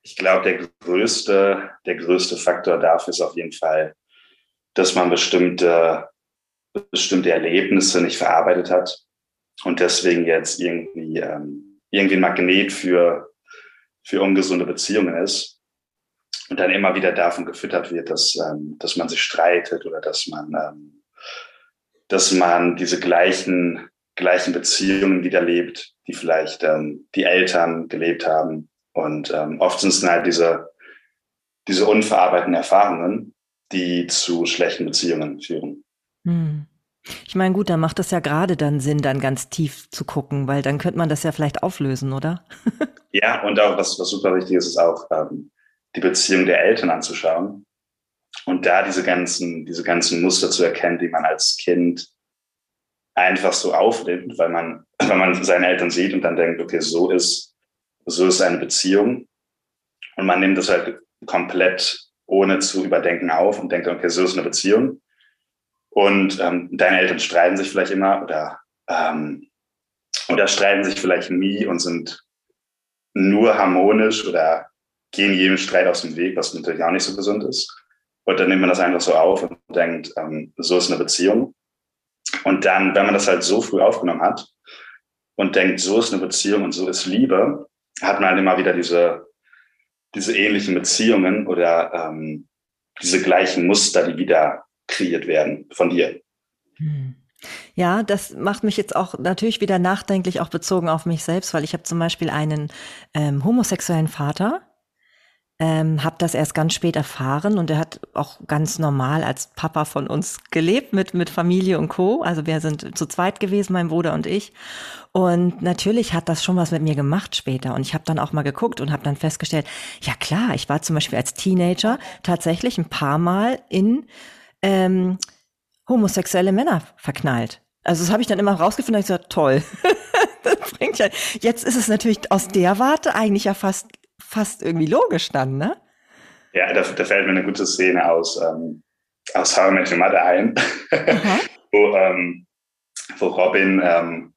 Ich glaube, der größte, der größte Faktor dafür ist auf jeden Fall, dass man bestimmte, bestimmte Erlebnisse nicht verarbeitet hat und deswegen jetzt irgendwie, ähm, irgendwie ein Magnet für, für ungesunde Beziehungen ist und dann immer wieder davon gefüttert wird, dass, ähm, dass man sich streitet oder dass man, ähm, dass man diese gleichen, gleichen Beziehungen wieder lebt, die vielleicht ähm, die Eltern gelebt haben. Und ähm, oft sind es halt diese, diese unverarbeiteten Erfahrungen, die zu schlechten Beziehungen führen. Hm. Ich meine, gut, dann macht es ja gerade dann Sinn, dann ganz tief zu gucken, weil dann könnte man das ja vielleicht auflösen, oder? ja, und auch was, was super wichtig ist, ist auch ähm, die Beziehung der Eltern anzuschauen und da diese ganzen, diese ganzen Muster zu erkennen, die man als Kind einfach so aufnimmt, weil man, weil man seine Eltern sieht und dann denkt, okay, so ist, so ist eine Beziehung. Und man nimmt das halt komplett ohne zu überdenken auf und denkt, okay, so ist eine Beziehung. Und ähm, deine Eltern streiten sich vielleicht immer oder, ähm, oder streiten sich vielleicht nie und sind nur harmonisch oder gehen jedem Streit aus dem Weg, was natürlich auch nicht so gesund ist. Und dann nimmt man das einfach so auf und denkt, ähm, so ist eine Beziehung. Und dann, wenn man das halt so früh aufgenommen hat und denkt, so ist eine Beziehung und so ist Liebe, hat man halt immer wieder diese, diese ähnlichen Beziehungen oder ähm, diese gleichen Muster, die wieder kreiert werden von dir. Hm. Ja, das macht mich jetzt auch natürlich wieder nachdenklich, auch bezogen auf mich selbst, weil ich habe zum Beispiel einen ähm, homosexuellen Vater, ähm, habe das erst ganz spät erfahren und er hat auch ganz normal als Papa von uns gelebt mit, mit Familie und Co. Also wir sind zu zweit gewesen, mein Bruder und ich. Und natürlich hat das schon was mit mir gemacht später. Und ich habe dann auch mal geguckt und habe dann festgestellt, ja klar, ich war zum Beispiel als Teenager tatsächlich ein paar Mal in ähm, homosexuelle Männer verknallt. Also das habe ich dann immer rausgefunden und ich gesagt, toll. das bringt ja. Jetzt ist es natürlich aus der Warte eigentlich ja fast, fast irgendwie logisch dann, ne? Ja, da, da fällt mir eine gute Szene aus, ähm, aus How I Met Your Mother ein, wo, ähm, wo Robin ähm,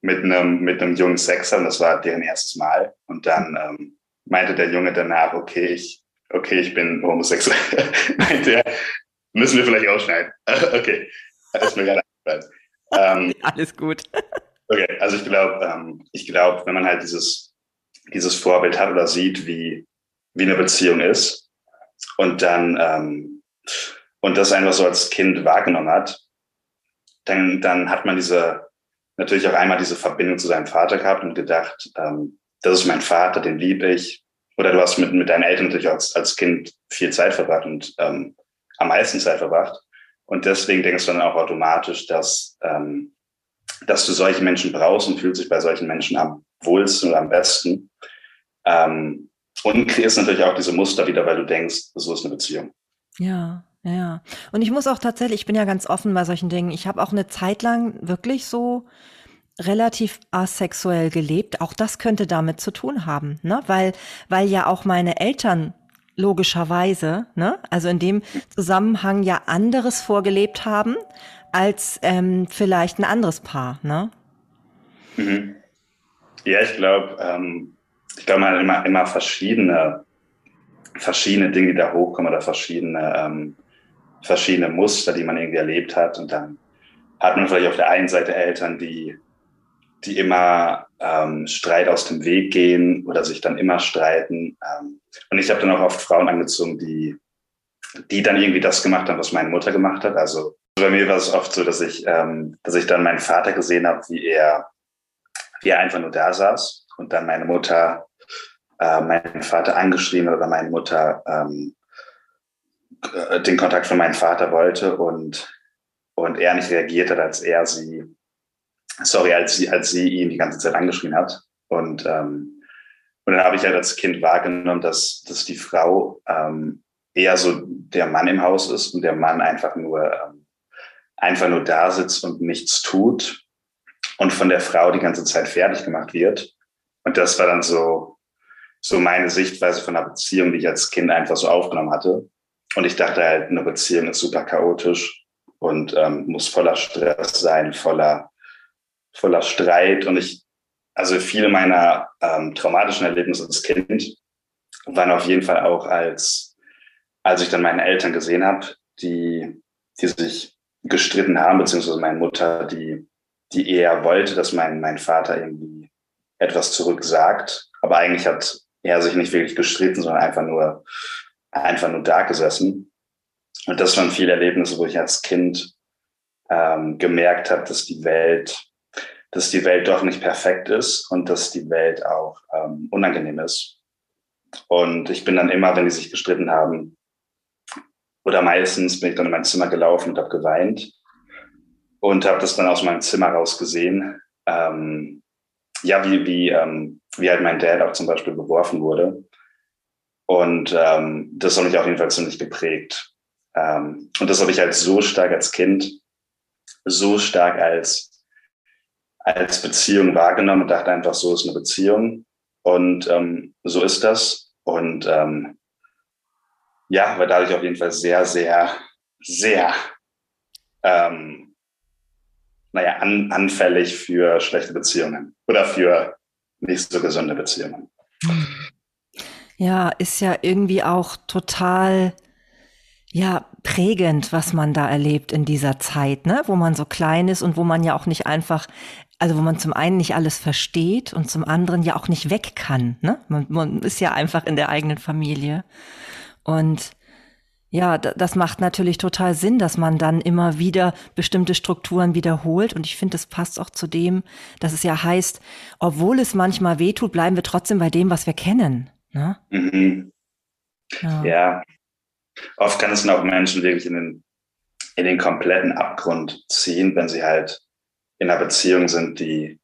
mit einem mit einem jungen Sex hat, das war deren erstes Mal. Und dann ähm, meinte der Junge danach, okay, ich, okay, ich bin homosexuell. meinte er, Müssen wir vielleicht ausschneiden. okay, das ist mir gerade ähm, Alles gut. okay, also ich glaube, ähm, ich glaube, wenn man halt dieses, dieses Vorbild hat oder sieht, wie, wie eine Beziehung ist und dann ähm, und das einfach so als Kind wahrgenommen hat, dann, dann hat man diese natürlich auch einmal diese Verbindung zu seinem Vater gehabt und gedacht, ähm, das ist mein Vater, den liebe ich. Oder du hast mit, mit deinen Eltern natürlich als, als Kind viel Zeit verbracht und ähm, am meisten Zeit verbracht. Und deswegen denkst du dann auch automatisch, dass, ähm, dass du solche Menschen brauchst und fühlst dich bei solchen Menschen am wohlsten oder am besten. Ähm, und kreierst natürlich auch diese Muster wieder, weil du denkst, so ist eine Beziehung. Ja, ja. Und ich muss auch tatsächlich, ich bin ja ganz offen bei solchen Dingen. Ich habe auch eine Zeit lang wirklich so relativ asexuell gelebt. Auch das könnte damit zu tun haben, ne? Weil, weil ja auch meine Eltern logischerweise, ne? also in dem Zusammenhang ja anderes vorgelebt haben als ähm, vielleicht ein anderes Paar. Ne? Mhm. Ja, ich glaube, ähm, ich glaube, man hat immer, immer verschiedene, verschiedene Dinge, die da hochkommen oder verschiedene, ähm, verschiedene Muster, die man irgendwie erlebt hat. Und dann hat man vielleicht auf der einen Seite Eltern, die die immer ähm, Streit aus dem Weg gehen oder sich dann immer streiten. Ähm, und ich habe dann auch oft Frauen angezogen, die, die dann irgendwie das gemacht haben, was meine Mutter gemacht hat. Also bei mir war es oft so, dass ich, ähm, dass ich dann meinen Vater gesehen habe, wie er, wie er einfach nur da saß und dann meine Mutter äh, meinen Vater angeschrieben oder meine Mutter ähm, äh, den Kontakt von meinem Vater wollte und, und er nicht reagiert hat, als er sie sorry, als sie, als sie ihn die ganze Zeit angeschrien hat. Und, ähm, und dann habe ich halt als Kind wahrgenommen, dass, dass die Frau ähm, eher so der Mann im Haus ist und der Mann einfach nur, ähm, einfach nur da sitzt und nichts tut und von der Frau die ganze Zeit fertig gemacht wird. Und das war dann so, so meine Sichtweise von einer Beziehung, die ich als Kind einfach so aufgenommen hatte. Und ich dachte halt, eine Beziehung ist super chaotisch und ähm, muss voller Stress sein, voller, voller Streit. Und ich, also viele meiner ähm, traumatischen Erlebnisse als Kind waren auf jeden Fall auch als, als ich dann meine Eltern gesehen habe, die, die sich gestritten haben, beziehungsweise meine Mutter, die, die eher wollte, dass mein, mein Vater irgendwie etwas zurücksagt. Aber eigentlich hat er sich nicht wirklich gestritten, sondern einfach nur, einfach nur da gesessen. Und das waren viele Erlebnisse, wo ich als Kind ähm, gemerkt habe, dass die Welt, dass die Welt doch nicht perfekt ist und dass die Welt auch ähm, unangenehm ist. Und ich bin dann immer, wenn die sich gestritten haben, oder meistens bin ich dann in mein Zimmer gelaufen und habe geweint und habe das dann aus meinem Zimmer raus gesehen. Ähm, ja, wie, wie, ähm, wie halt mein Dad auch zum Beispiel beworfen wurde. Und ähm, das hat mich auf jeden Fall ziemlich geprägt. Ähm, und das habe ich halt so stark als Kind, so stark als, als Beziehung wahrgenommen und dachte einfach, so ist eine Beziehung. Und ähm, so ist das. Und ähm, ja, war dadurch auf jeden Fall sehr, sehr, sehr, ähm, naja, an, anfällig für schlechte Beziehungen oder für nicht so gesunde Beziehungen. Ja, ist ja irgendwie auch total ja, prägend, was man da erlebt in dieser Zeit, ne? wo man so klein ist und wo man ja auch nicht einfach, also wo man zum einen nicht alles versteht und zum anderen ja auch nicht weg kann. Ne? Man, man ist ja einfach in der eigenen Familie. Und ja, das macht natürlich total Sinn, dass man dann immer wieder bestimmte Strukturen wiederholt. Und ich finde, das passt auch zu dem, dass es ja heißt, obwohl es manchmal wehtut, bleiben wir trotzdem bei dem, was wir kennen. Ne? Mhm. Ja. ja. Oft kann es dann auch Menschen wirklich in den, in den kompletten Abgrund ziehen, wenn sie halt in einer Beziehung sind, die,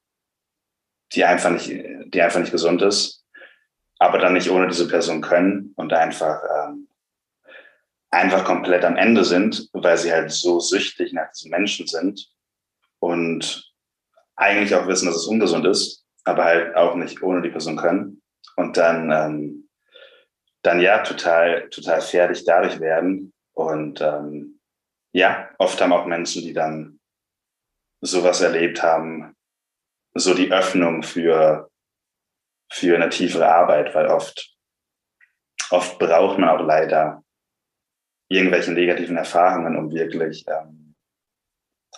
die, einfach nicht, die einfach nicht gesund ist, aber dann nicht ohne diese Person können und einfach, ähm, einfach komplett am Ende sind, weil sie halt so süchtig nach diesen Menschen sind und eigentlich auch wissen, dass es ungesund ist, aber halt auch nicht ohne die Person können. Und dann ähm, dann ja total, total fertig dadurch werden. Und ähm, ja, oft haben auch Menschen, die dann sowas erlebt haben, so die Öffnung für, für eine tiefere Arbeit, weil oft, oft braucht man auch leider irgendwelche negativen Erfahrungen, um wirklich ähm,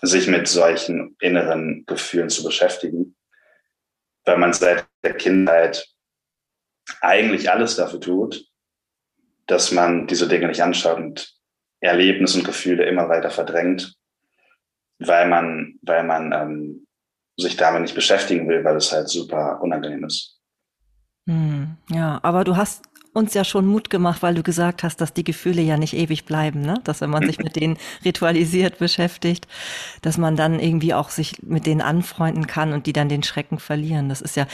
sich mit solchen inneren Gefühlen zu beschäftigen, weil man seit der Kindheit eigentlich alles dafür tut, dass man diese Dinge nicht anschaut und Erlebnisse und Gefühle immer weiter verdrängt, weil man, weil man ähm, sich damit nicht beschäftigen will, weil es halt super unangenehm ist. Hm, ja, aber du hast uns ja schon Mut gemacht, weil du gesagt hast, dass die Gefühle ja nicht ewig bleiben, ne? Dass wenn man sich mit denen ritualisiert beschäftigt, dass man dann irgendwie auch sich mit denen anfreunden kann und die dann den Schrecken verlieren. Das ist ja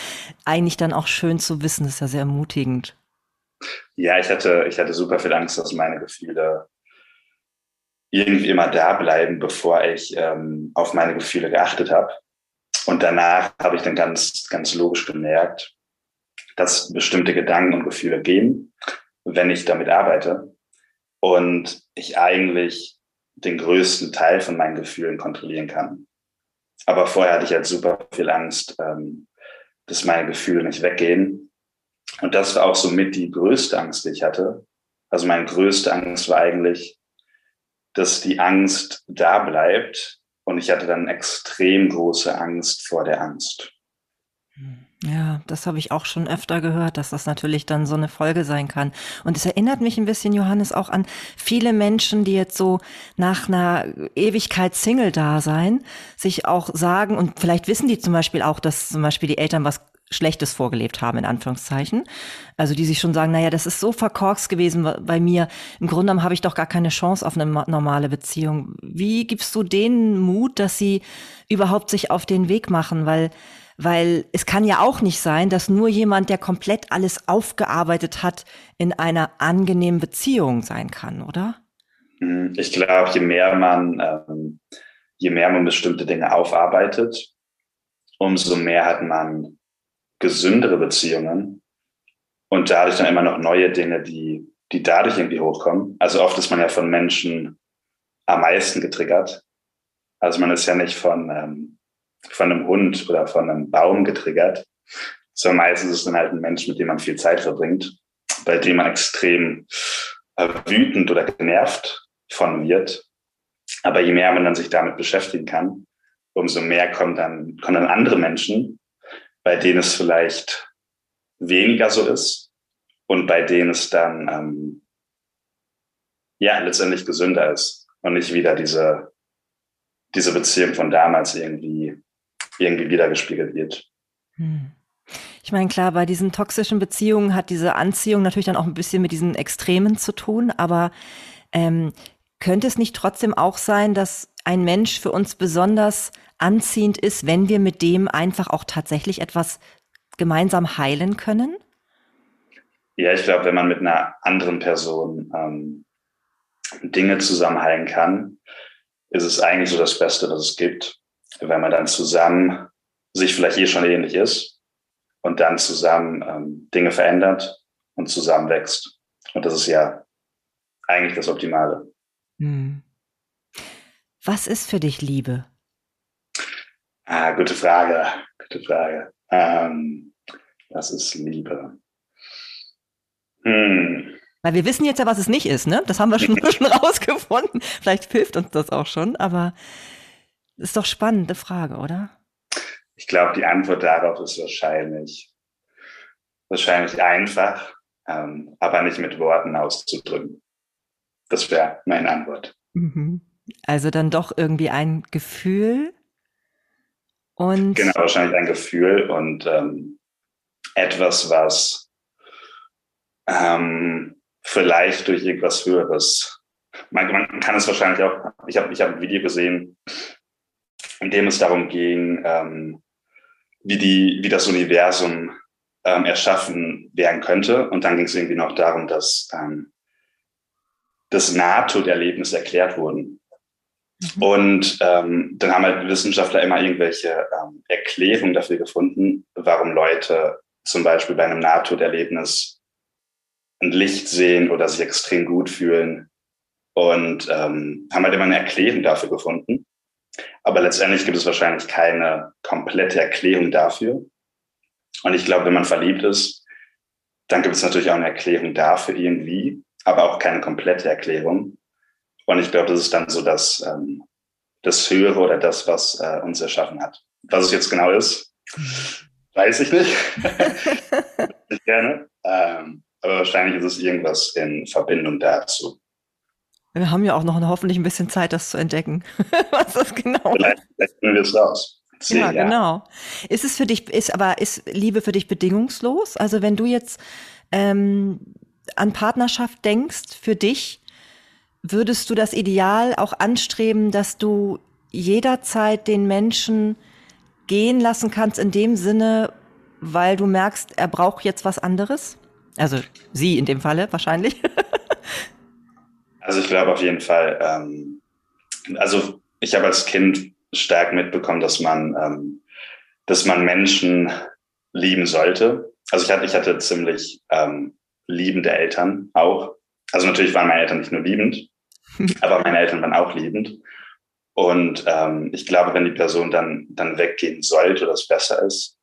eigentlich dann auch schön zu wissen, das ist ja sehr ermutigend. Ja, ich hatte, ich hatte super viel Angst, dass meine Gefühle irgendwie immer da bleiben, bevor ich ähm, auf meine Gefühle geachtet habe. Und danach habe ich dann ganz, ganz logisch gemerkt, dass bestimmte Gedanken und Gefühle gehen, wenn ich damit arbeite. Und ich eigentlich den größten Teil von meinen Gefühlen kontrollieren kann. Aber vorher hatte ich halt super viel Angst, ähm, dass meine Gefühle nicht weggehen und das war auch so mit die größte Angst, die ich hatte. Also meine größte Angst war eigentlich, dass die Angst da bleibt. Und ich hatte dann extrem große Angst vor der Angst. Ja, das habe ich auch schon öfter gehört, dass das natürlich dann so eine Folge sein kann. Und es erinnert mich ein bisschen, Johannes, auch an viele Menschen, die jetzt so nach einer Ewigkeit Single-Dasein sich auch sagen, und vielleicht wissen die zum Beispiel auch, dass zum Beispiel die Eltern was Schlechtes vorgelebt haben, in Anführungszeichen. Also die sich schon sagen, naja, das ist so verkorkst gewesen bei mir. Im Grunde genommen habe ich doch gar keine Chance auf eine normale Beziehung. Wie gibst du denen Mut, dass sie überhaupt sich auf den Weg machen? Weil, weil es kann ja auch nicht sein, dass nur jemand, der komplett alles aufgearbeitet hat, in einer angenehmen Beziehung sein kann, oder? Hm, ich glaube, je mehr man, ähm, je mehr man bestimmte Dinge aufarbeitet, umso mehr hat man gesündere Beziehungen und dadurch dann immer noch neue Dinge, die, die dadurch irgendwie hochkommen. Also oft ist man ja von Menschen am meisten getriggert. Also man ist ja nicht von, ähm, von einem Hund oder von einem Baum getriggert, sondern meistens ist es dann halt ein Mensch, mit dem man viel Zeit verbringt, bei dem man extrem äh, wütend oder genervt von wird. Aber je mehr man dann sich damit beschäftigen kann, umso mehr kommen dann, kommen dann andere Menschen, bei denen es vielleicht weniger so ist und bei denen es dann ähm, ja letztendlich gesünder ist und nicht wieder diese, diese Beziehung von damals irgendwie, irgendwie wiedergespiegelt wird. Hm. Ich meine, klar, bei diesen toxischen Beziehungen hat diese Anziehung natürlich dann auch ein bisschen mit diesen Extremen zu tun, aber ähm, könnte es nicht trotzdem auch sein, dass ein Mensch für uns besonders anziehend ist, wenn wir mit dem einfach auch tatsächlich etwas gemeinsam heilen können? Ja, ich glaube, wenn man mit einer anderen Person ähm, Dinge zusammen heilen kann, ist es eigentlich so das Beste, was es gibt, wenn man dann zusammen sich vielleicht eh schon ähnlich ist und dann zusammen ähm, Dinge verändert und zusammen wächst. Und das ist ja eigentlich das Optimale. Hm. Was ist für dich Liebe? Ah, gute Frage. Gute Frage. Ähm, was ist Liebe? Hm. Weil wir wissen jetzt ja, was es nicht ist, ne? Das haben wir schon, schon rausgefunden. Vielleicht hilft uns das auch schon, aber ist doch spannende Frage, oder? Ich glaube, die Antwort darauf ist wahrscheinlich, wahrscheinlich einfach, ähm, aber nicht mit Worten auszudrücken. Das wäre meine Antwort. Mhm. Also dann doch irgendwie ein Gefühl und. Genau, wahrscheinlich ein Gefühl und ähm, etwas, was ähm, vielleicht durch irgendwas Höheres. Man, man kann es wahrscheinlich auch, ich habe ich hab ein Video gesehen, in dem es darum ging, ähm, wie, die, wie das Universum ähm, erschaffen werden könnte. Und dann ging es irgendwie noch darum, dass ähm, das Nahtoderlebnis erklärt wurden. Mhm. Und ähm, dann haben halt Wissenschaftler immer irgendwelche ähm, Erklärungen dafür gefunden, warum Leute zum Beispiel bei einem Nahtoderlebnis ein Licht sehen oder sich extrem gut fühlen. Und ähm, haben halt immer eine Erklärung dafür gefunden. Aber letztendlich gibt es wahrscheinlich keine komplette Erklärung dafür. Und ich glaube, wenn man verliebt ist, dann gibt es natürlich auch eine Erklärung dafür irgendwie, aber auch keine komplette Erklärung. Und ich glaube, das ist dann so das, ähm, das Höhere oder das, was äh, uns erschaffen hat. Was es jetzt genau ist, weiß ich nicht. ich gerne. Ähm, aber wahrscheinlich ist es irgendwas in Verbindung dazu. Wir haben ja auch noch hoffentlich ein bisschen Zeit, das zu entdecken, was das genau Vielleicht finden wir es raus. Zehn ja, genau. Ist es für dich, ist aber ist Liebe für dich bedingungslos? Also wenn du jetzt ähm, an Partnerschaft denkst, für dich, würdest du das Ideal auch anstreben, dass du jederzeit den Menschen gehen lassen kannst in dem Sinne, weil du merkst, er braucht jetzt was anderes? Also Sie in dem Falle wahrscheinlich. also ich glaube auf jeden Fall, ähm, also ich habe als Kind stark mitbekommen, dass man, ähm, dass man Menschen lieben sollte. Also ich hatte, ich hatte ziemlich ähm, liebende Eltern auch. Also natürlich waren meine Eltern nicht nur liebend, aber meine Eltern waren auch liebend. Und ähm, ich glaube, wenn die Person dann, dann weggehen sollte oder es besser ist,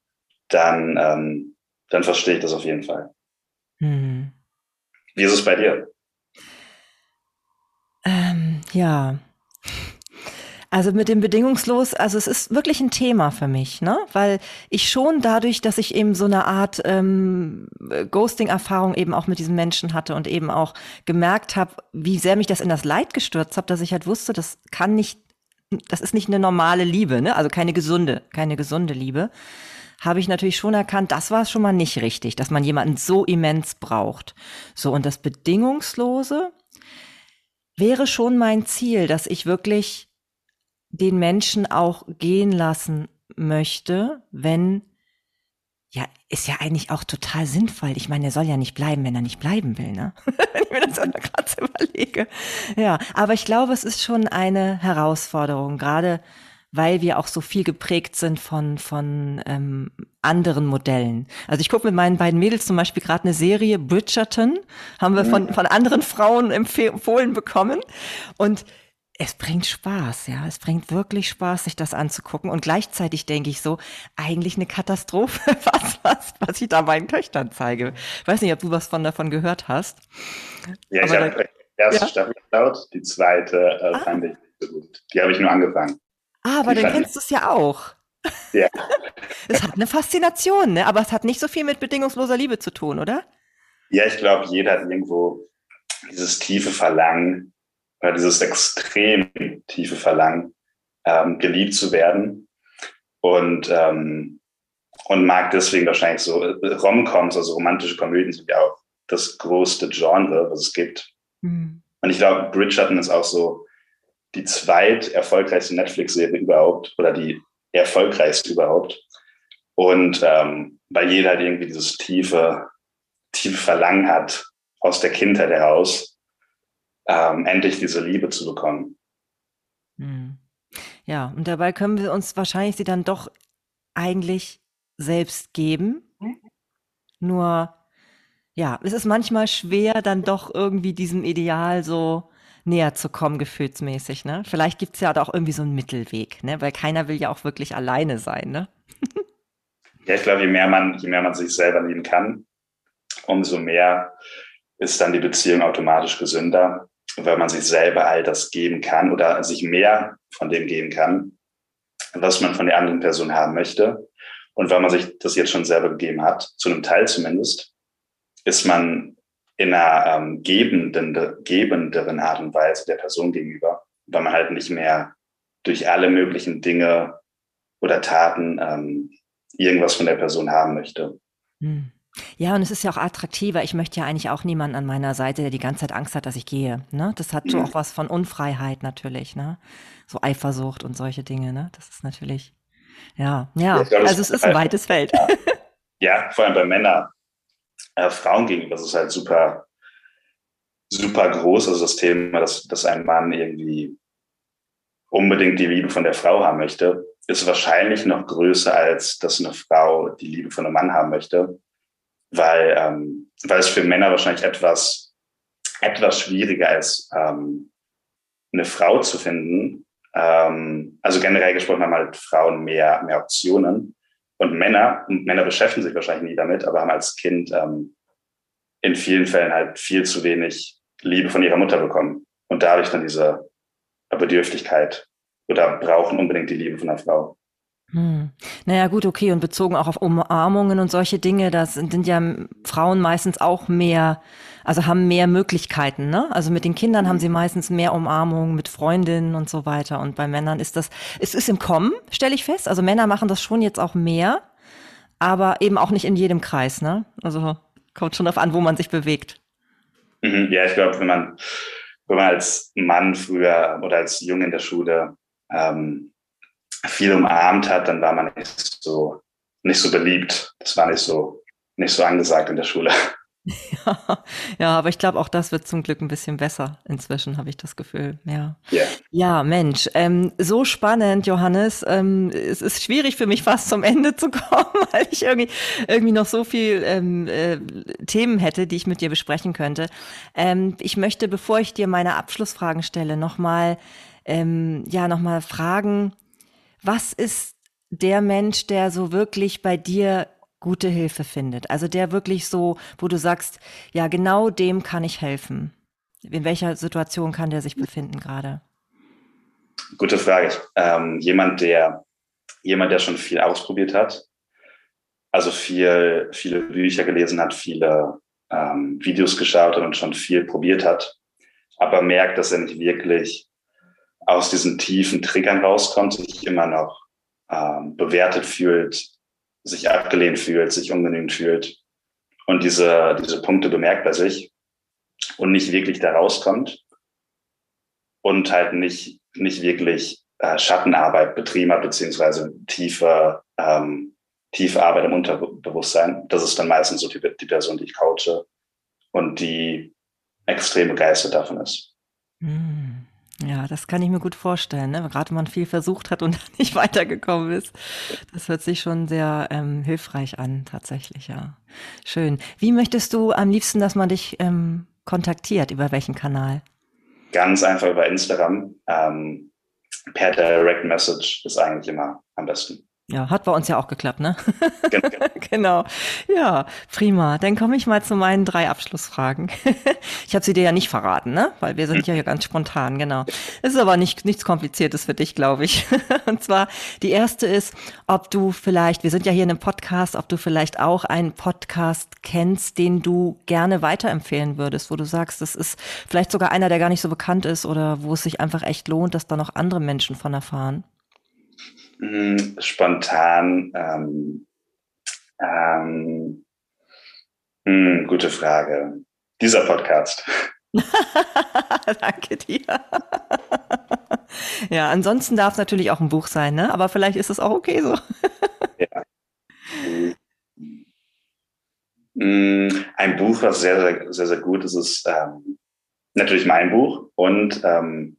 dann, ähm, dann verstehe ich das auf jeden Fall. Hm. Wie ist es bei dir? Ähm, ja. Also mit dem bedingungslos, also es ist wirklich ein Thema für mich, ne? Weil ich schon dadurch, dass ich eben so eine Art ähm, Ghosting-Erfahrung eben auch mit diesen Menschen hatte und eben auch gemerkt habe, wie sehr mich das in das Leid gestürzt hat, dass ich halt wusste, das kann nicht, das ist nicht eine normale Liebe, ne? Also keine gesunde, keine gesunde Liebe habe ich natürlich schon erkannt, das war schon mal nicht richtig, dass man jemanden so immens braucht. So, und das Bedingungslose wäre schon mein Ziel, dass ich wirklich den Menschen auch gehen lassen möchte, wenn, ja, ist ja eigentlich auch total sinnvoll. Ich meine, er soll ja nicht bleiben, wenn er nicht bleiben will, ne? wenn ich mir das gerade so überlege. Ja, aber ich glaube, es ist schon eine Herausforderung, gerade weil wir auch so viel geprägt sind von, von ähm, anderen Modellen. Also ich gucke mit meinen beiden Mädels zum Beispiel gerade eine Serie, Bridgerton, haben wir von, von anderen Frauen empfohlen bekommen. Und es bringt Spaß, ja. Es bringt wirklich Spaß, sich das anzugucken. Und gleichzeitig denke ich so, eigentlich eine Katastrophe, was, was, was ich da meinen Töchtern zeige. Ich weiß nicht, ob du was von davon gehört hast. Ja, ich habe die erste ja? Staffel geschaut, die zweite äh, ah. fand ich nicht so gut. Die habe ich nur angefangen. Ah, aber dann kennst du es ja auch. Ja. es hat eine Faszination, ne? aber es hat nicht so viel mit bedingungsloser Liebe zu tun, oder? Ja, ich glaube, jeder hat irgendwo dieses tiefe Verlangen oder dieses extrem tiefe Verlangen, ähm, geliebt zu werden. Und, ähm, und mag deswegen wahrscheinlich so äh, Romcoms, also romantische Komödien sind ja auch das größte Genre, was es gibt. Mhm. Und ich glaube, Bridgerton ist auch so die zweit erfolgreichste Netflix-Serie überhaupt oder die erfolgreichste überhaupt. Und ähm, weil jeder halt irgendwie dieses tiefe, tiefe Verlangen hat aus der Kindheit heraus, ähm, endlich diese Liebe zu bekommen. Hm. Ja, und dabei können wir uns wahrscheinlich sie dann doch eigentlich selbst geben. Nur, ja, es ist manchmal schwer, dann doch irgendwie diesem Ideal so näher zu kommen, gefühlsmäßig, ne? Vielleicht gibt es ja auch irgendwie so einen Mittelweg, ne? Weil keiner will ja auch wirklich alleine sein, ne? ja, ich glaube, je mehr man, je mehr man sich selber lieben kann, umso mehr ist dann die Beziehung automatisch gesünder weil man sich selber all das geben kann oder sich mehr von dem geben kann, was man von der anderen Person haben möchte. Und weil man sich das jetzt schon selber gegeben hat, zu einem Teil zumindest, ist man in einer ähm, gebenden, gebenderen Art und Weise der Person gegenüber, weil man halt nicht mehr durch alle möglichen Dinge oder Taten ähm, irgendwas von der Person haben möchte. Hm. Ja, und es ist ja auch attraktiver. Ich möchte ja eigentlich auch niemanden an meiner Seite, der die ganze Zeit Angst hat, dass ich gehe. Ne? Das hat so mhm. auch was von Unfreiheit natürlich, ne? So Eifersucht und solche Dinge, ne? Das ist natürlich, ja, ja. Glaube, also es ist ein weites Feld. Ja, vor allem bei Männern, äh, Frauen gegenüber, das ist halt super, super groß. Also das Thema, dass, dass ein Mann irgendwie unbedingt die Liebe von der Frau haben möchte, ist wahrscheinlich noch größer, als dass eine Frau die Liebe von einem Mann haben möchte weil, ähm, weil es für Männer wahrscheinlich etwas, etwas schwieriger ist, ähm, eine Frau zu finden. Ähm, also generell gesprochen haben halt Frauen mehr, mehr Optionen. Und Männer, Männer beschäftigen sich wahrscheinlich nie damit, aber haben als Kind ähm, in vielen Fällen halt viel zu wenig Liebe von ihrer Mutter bekommen. Und dadurch dann diese Bedürftigkeit oder brauchen unbedingt die Liebe von einer Frau. Hm. Naja, gut, okay. Und bezogen auch auf Umarmungen und solche Dinge, das sind, ja Frauen meistens auch mehr, also haben mehr Möglichkeiten, ne? Also mit den Kindern haben sie meistens mehr Umarmungen mit Freundinnen und so weiter. Und bei Männern ist das, es ist im Kommen, stelle ich fest. Also Männer machen das schon jetzt auch mehr, aber eben auch nicht in jedem Kreis, ne? Also kommt schon darauf an, wo man sich bewegt. Mhm, ja, ich glaube, wenn man, wenn man als Mann früher oder als Junge in der Schule ähm, viel umarmt hat, dann war man nicht so, nicht so beliebt. Das war nicht so, nicht so angesagt in der Schule. Ja, ja aber ich glaube, auch das wird zum Glück ein bisschen besser inzwischen, habe ich das Gefühl. Ja, yeah. ja Mensch, ähm, so spannend, Johannes. Ähm, es ist schwierig für mich fast zum Ende zu kommen, weil ich irgendwie, irgendwie noch so viel ähm, äh, Themen hätte, die ich mit dir besprechen könnte. Ähm, ich möchte, bevor ich dir meine Abschlussfragen stelle, nochmal ähm, ja, noch fragen, was ist der Mensch, der so wirklich bei dir gute Hilfe findet? Also der wirklich so, wo du sagst, ja, genau dem kann ich helfen. In welcher Situation kann der sich befinden gerade? Gute Frage. Ähm, jemand, der jemand, der schon viel ausprobiert hat, also viel, viele Bücher gelesen hat, viele ähm, Videos geschaut und schon viel probiert hat, aber merkt, dass er nicht wirklich aus diesen tiefen Triggern rauskommt, sich immer noch ähm, bewertet fühlt, sich abgelehnt fühlt, sich ungenügend fühlt und diese, diese Punkte bemerkt bei sich und nicht wirklich da rauskommt und halt nicht, nicht wirklich äh, Schattenarbeit betrieben hat, beziehungsweise tiefe, ähm, tiefe Arbeit im Unterbewusstsein. Das ist dann meistens so die, die Person, die ich coache und die extrem begeistert davon ist. Mm. Ja, das kann ich mir gut vorstellen, ne? gerade wenn man viel versucht hat und nicht weitergekommen ist. Das hört sich schon sehr ähm, hilfreich an, tatsächlich, ja. Schön. Wie möchtest du am liebsten, dass man dich ähm, kontaktiert? Über welchen Kanal? ganz einfach über Instagram. Ähm, per Direct Message ist eigentlich immer am besten. Ja, hat bei uns ja auch geklappt, ne? Genau. genau. Ja, prima. Dann komme ich mal zu meinen drei Abschlussfragen. ich habe sie dir ja nicht verraten, ne? Weil wir sind hm. ja hier ganz spontan, genau. Es ist aber nicht, nichts Kompliziertes für dich, glaube ich. Und zwar, die erste ist, ob du vielleicht, wir sind ja hier in einem Podcast, ob du vielleicht auch einen Podcast kennst, den du gerne weiterempfehlen würdest, wo du sagst, das ist vielleicht sogar einer, der gar nicht so bekannt ist oder wo es sich einfach echt lohnt, dass da noch andere Menschen von erfahren. Hm, spontan. Ähm, ähm, mh, hm, gute Frage. Dieser Podcast. Danke dir. ja, ansonsten darf es natürlich auch ein Buch sein, ne? Aber vielleicht ist es auch okay so. ja. Hm, ein Buch, was sehr, sehr, sehr, sehr gut ist, ist ähm, natürlich mein Buch und ähm,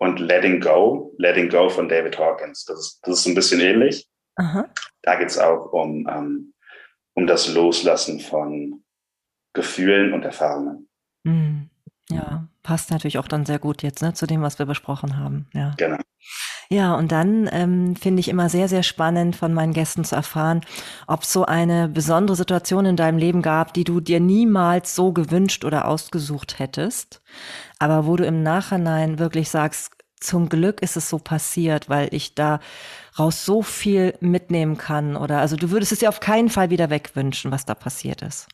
und Letting Go, Letting Go von David Hawkins. Das ist, das ist ein bisschen ähnlich. Aha. Da geht es auch um, ähm, um das Loslassen von Gefühlen und Erfahrungen. Mhm. Ja, passt natürlich auch dann sehr gut jetzt ne, zu dem, was wir besprochen haben. Ja. Genau. Ja, und dann ähm, finde ich immer sehr, sehr spannend von meinen Gästen zu erfahren, ob so eine besondere Situation in deinem Leben gab, die du dir niemals so gewünscht oder ausgesucht hättest, aber wo du im Nachhinein wirklich sagst, zum Glück ist es so passiert, weil ich da raus so viel mitnehmen kann oder also du würdest es dir auf keinen Fall wieder wegwünschen, was da passiert ist.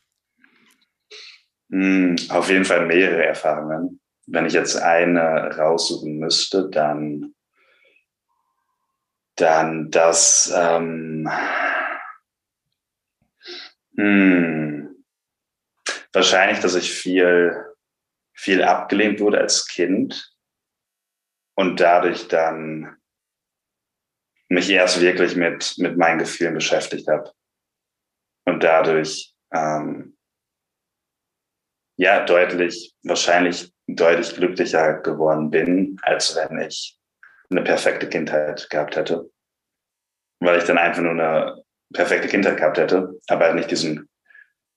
Mm, auf jeden Fall mehrere Erfahrungen. Wenn ich jetzt eine raussuchen müsste, dann dann das ähm, hm, wahrscheinlich, dass ich viel viel abgelehnt wurde als Kind und dadurch dann mich erst wirklich mit, mit meinen Gefühlen beschäftigt habe und dadurch ähm, ja deutlich, wahrscheinlich deutlich glücklicher geworden bin, als wenn ich eine perfekte Kindheit gehabt hätte. Weil ich dann einfach nur eine perfekte Kindheit gehabt hätte, aber nicht diesen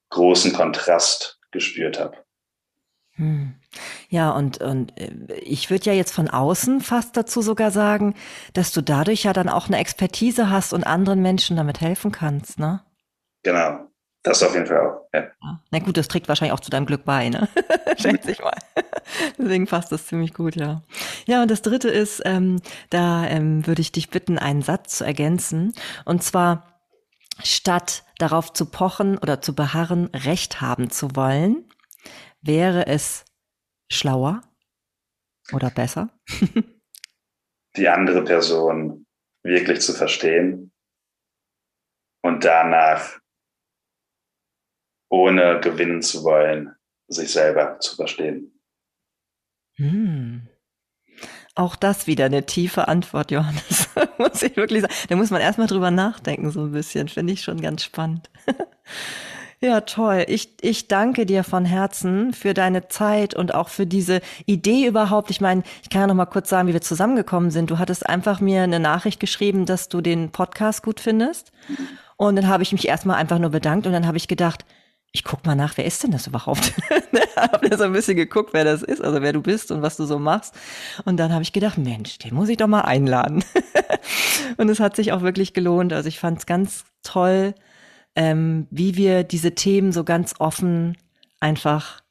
großen Kontrast gespürt habe. Hm. Ja, und, und äh, ich würde ja jetzt von außen fast dazu sogar sagen, dass du dadurch ja dann auch eine Expertise hast und anderen Menschen damit helfen kannst, ne? Genau. Das auf jeden Fall auch. Ja. Na gut, das trägt wahrscheinlich auch zu deinem Glück bei, ne? Schätze ich mal. Deswegen passt das ziemlich gut, ja. Ja, und das dritte ist, ähm, da ähm, würde ich dich bitten, einen Satz zu ergänzen. Und zwar, statt darauf zu pochen oder zu beharren, Recht haben zu wollen, Wäre es schlauer oder besser? Die andere Person wirklich zu verstehen und danach, ohne gewinnen zu wollen, sich selber zu verstehen. Hm. Auch das wieder eine tiefe Antwort, Johannes. muss ich wirklich sagen. Da muss man erstmal drüber nachdenken, so ein bisschen. Finde ich schon ganz spannend. Ja, toll. Ich, ich danke dir von Herzen für deine Zeit und auch für diese Idee überhaupt. Ich meine, ich kann ja noch mal kurz sagen, wie wir zusammengekommen sind. Du hattest einfach mir eine Nachricht geschrieben, dass du den Podcast gut findest. Und dann habe ich mich erstmal einfach nur bedankt und dann habe ich gedacht, ich guck mal nach, wer ist denn das überhaupt? Ne, habe dann so ein bisschen geguckt, wer das ist, also wer du bist und was du so machst. Und dann habe ich gedacht, Mensch, den muss ich doch mal einladen. und es hat sich auch wirklich gelohnt. Also ich fand es ganz toll, ähm, wie wir diese Themen so ganz offen einfach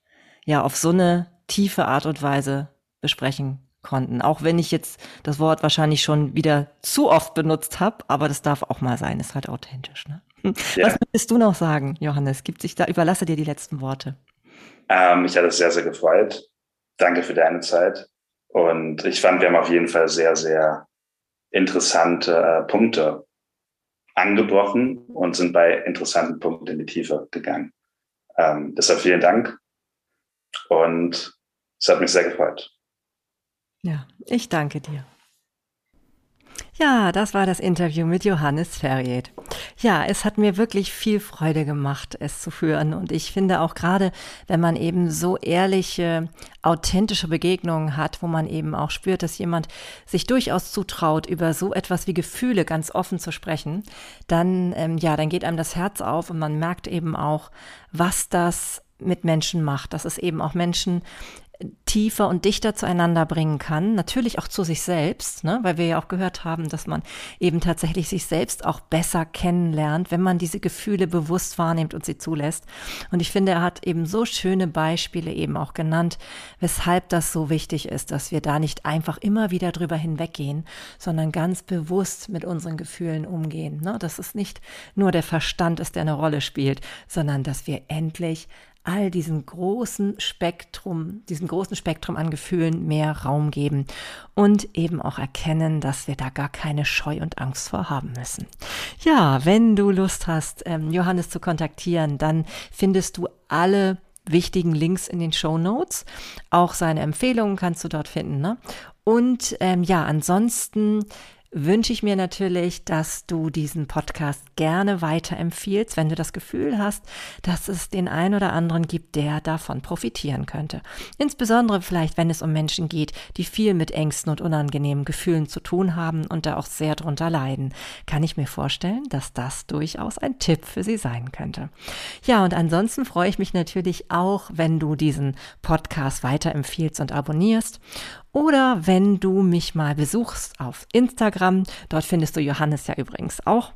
ja auf so eine tiefe Art und Weise besprechen konnten. Auch wenn ich jetzt das Wort wahrscheinlich schon wieder zu oft benutzt habe, aber das darf auch mal sein, ist halt authentisch. Ne? Ja. Was willst du noch sagen, Johannes? Gibt sich da, überlasse dir die letzten Worte. Ähm, mich hat es sehr, sehr gefreut. Danke für deine Zeit. Und ich fand, wir haben auf jeden Fall sehr, sehr interessante äh, Punkte angebrochen und sind bei interessanten Punkten in die Tiefe gegangen. Ähm, deshalb vielen Dank und es hat mich sehr gefreut. Ja, ich danke dir. Ja, das war das Interview mit Johannes Ferriet. Ja, es hat mir wirklich viel Freude gemacht, es zu führen. Und ich finde auch gerade, wenn man eben so ehrliche, authentische Begegnungen hat, wo man eben auch spürt, dass jemand sich durchaus zutraut, über so etwas wie Gefühle ganz offen zu sprechen, dann, ähm, ja, dann geht einem das Herz auf und man merkt eben auch, was das mit Menschen macht, dass es eben auch Menschen tiefer und dichter zueinander bringen kann, natürlich auch zu sich selbst, ne? weil wir ja auch gehört haben, dass man eben tatsächlich sich selbst auch besser kennenlernt, wenn man diese Gefühle bewusst wahrnimmt und sie zulässt. Und ich finde, er hat eben so schöne Beispiele eben auch genannt, weshalb das so wichtig ist, dass wir da nicht einfach immer wieder drüber hinweggehen, sondern ganz bewusst mit unseren Gefühlen umgehen. Ne? Dass es nicht nur der Verstand ist, der eine Rolle spielt, sondern dass wir endlich all diesen großen Spektrum, diesem großen Spektrum an Gefühlen mehr Raum geben und eben auch erkennen, dass wir da gar keine Scheu und Angst vor haben müssen. Ja, wenn du Lust hast, ähm, Johannes zu kontaktieren, dann findest du alle wichtigen Links in den Show Notes. Auch seine Empfehlungen kannst du dort finden. Ne? Und ähm, ja, ansonsten wünsche ich mir natürlich, dass du diesen Podcast gerne weiterempfiehlst, wenn du das Gefühl hast, dass es den einen oder anderen gibt, der davon profitieren könnte. Insbesondere vielleicht, wenn es um Menschen geht, die viel mit Ängsten und unangenehmen Gefühlen zu tun haben und da auch sehr drunter leiden, kann ich mir vorstellen, dass das durchaus ein Tipp für sie sein könnte. Ja, und ansonsten freue ich mich natürlich auch, wenn du diesen Podcast weiterempfiehlst und abonnierst oder wenn du mich mal besuchst auf Instagram, dort findest du Johannes ja übrigens auch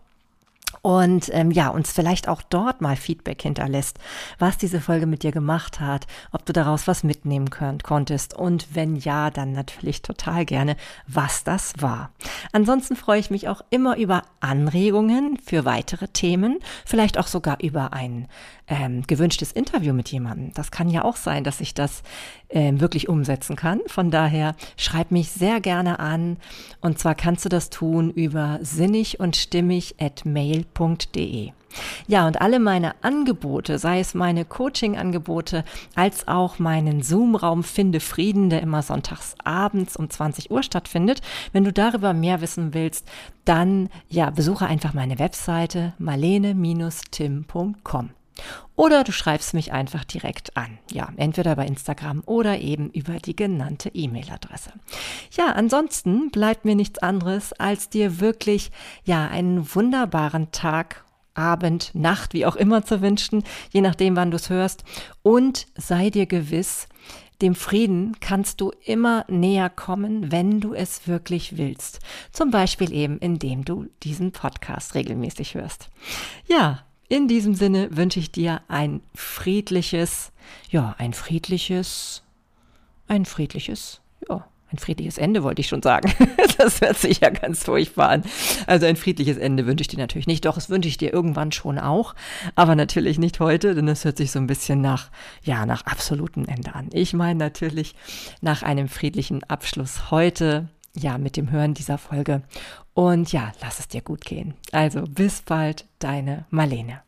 und ähm, ja, uns vielleicht auch dort mal Feedback hinterlässt, was diese Folge mit dir gemacht hat, ob du daraus was mitnehmen könnt, konntest und wenn ja, dann natürlich total gerne, was das war. Ansonsten freue ich mich auch immer über Anregungen für weitere Themen, vielleicht auch sogar über ein ähm, gewünschtes Interview mit jemandem. Das kann ja auch sein, dass ich das ähm, wirklich umsetzen kann. Von daher schreib mich sehr gerne an und zwar kannst du das tun über sinnig und stimmig at mail www.coachingangebote.de. Ja, und alle meine Angebote, sei es meine Coaching-Angebote, als auch meinen Zoom-Raum Finde Frieden, der immer sonntags abends um 20 Uhr stattfindet. Wenn du darüber mehr wissen willst, dann ja, besuche einfach meine Webseite marlene-tim.com. Oder du schreibst mich einfach direkt an. Ja, entweder bei Instagram oder eben über die genannte E-Mail-Adresse. Ja, ansonsten bleibt mir nichts anderes, als dir wirklich, ja, einen wunderbaren Tag Abend, Nacht, wie auch immer zu wünschen, je nachdem, wann du es hörst. Und sei dir gewiss, dem Frieden kannst du immer näher kommen, wenn du es wirklich willst. Zum Beispiel eben, indem du diesen Podcast regelmäßig hörst. Ja, in diesem Sinne wünsche ich dir ein friedliches, ja, ein friedliches, ein friedliches, ja, ein friedliches Ende wollte ich schon sagen. das hört sich ja ganz furchtbar an. Also ein friedliches Ende wünsche ich dir natürlich nicht. Doch, es wünsche ich dir irgendwann schon auch. Aber natürlich nicht heute, denn es hört sich so ein bisschen nach, ja, nach absolutem Ende an. Ich meine natürlich nach einem friedlichen Abschluss heute ja, mit dem Hören dieser Folge. Und ja, lass es dir gut gehen. Also bis bald, deine Marlene.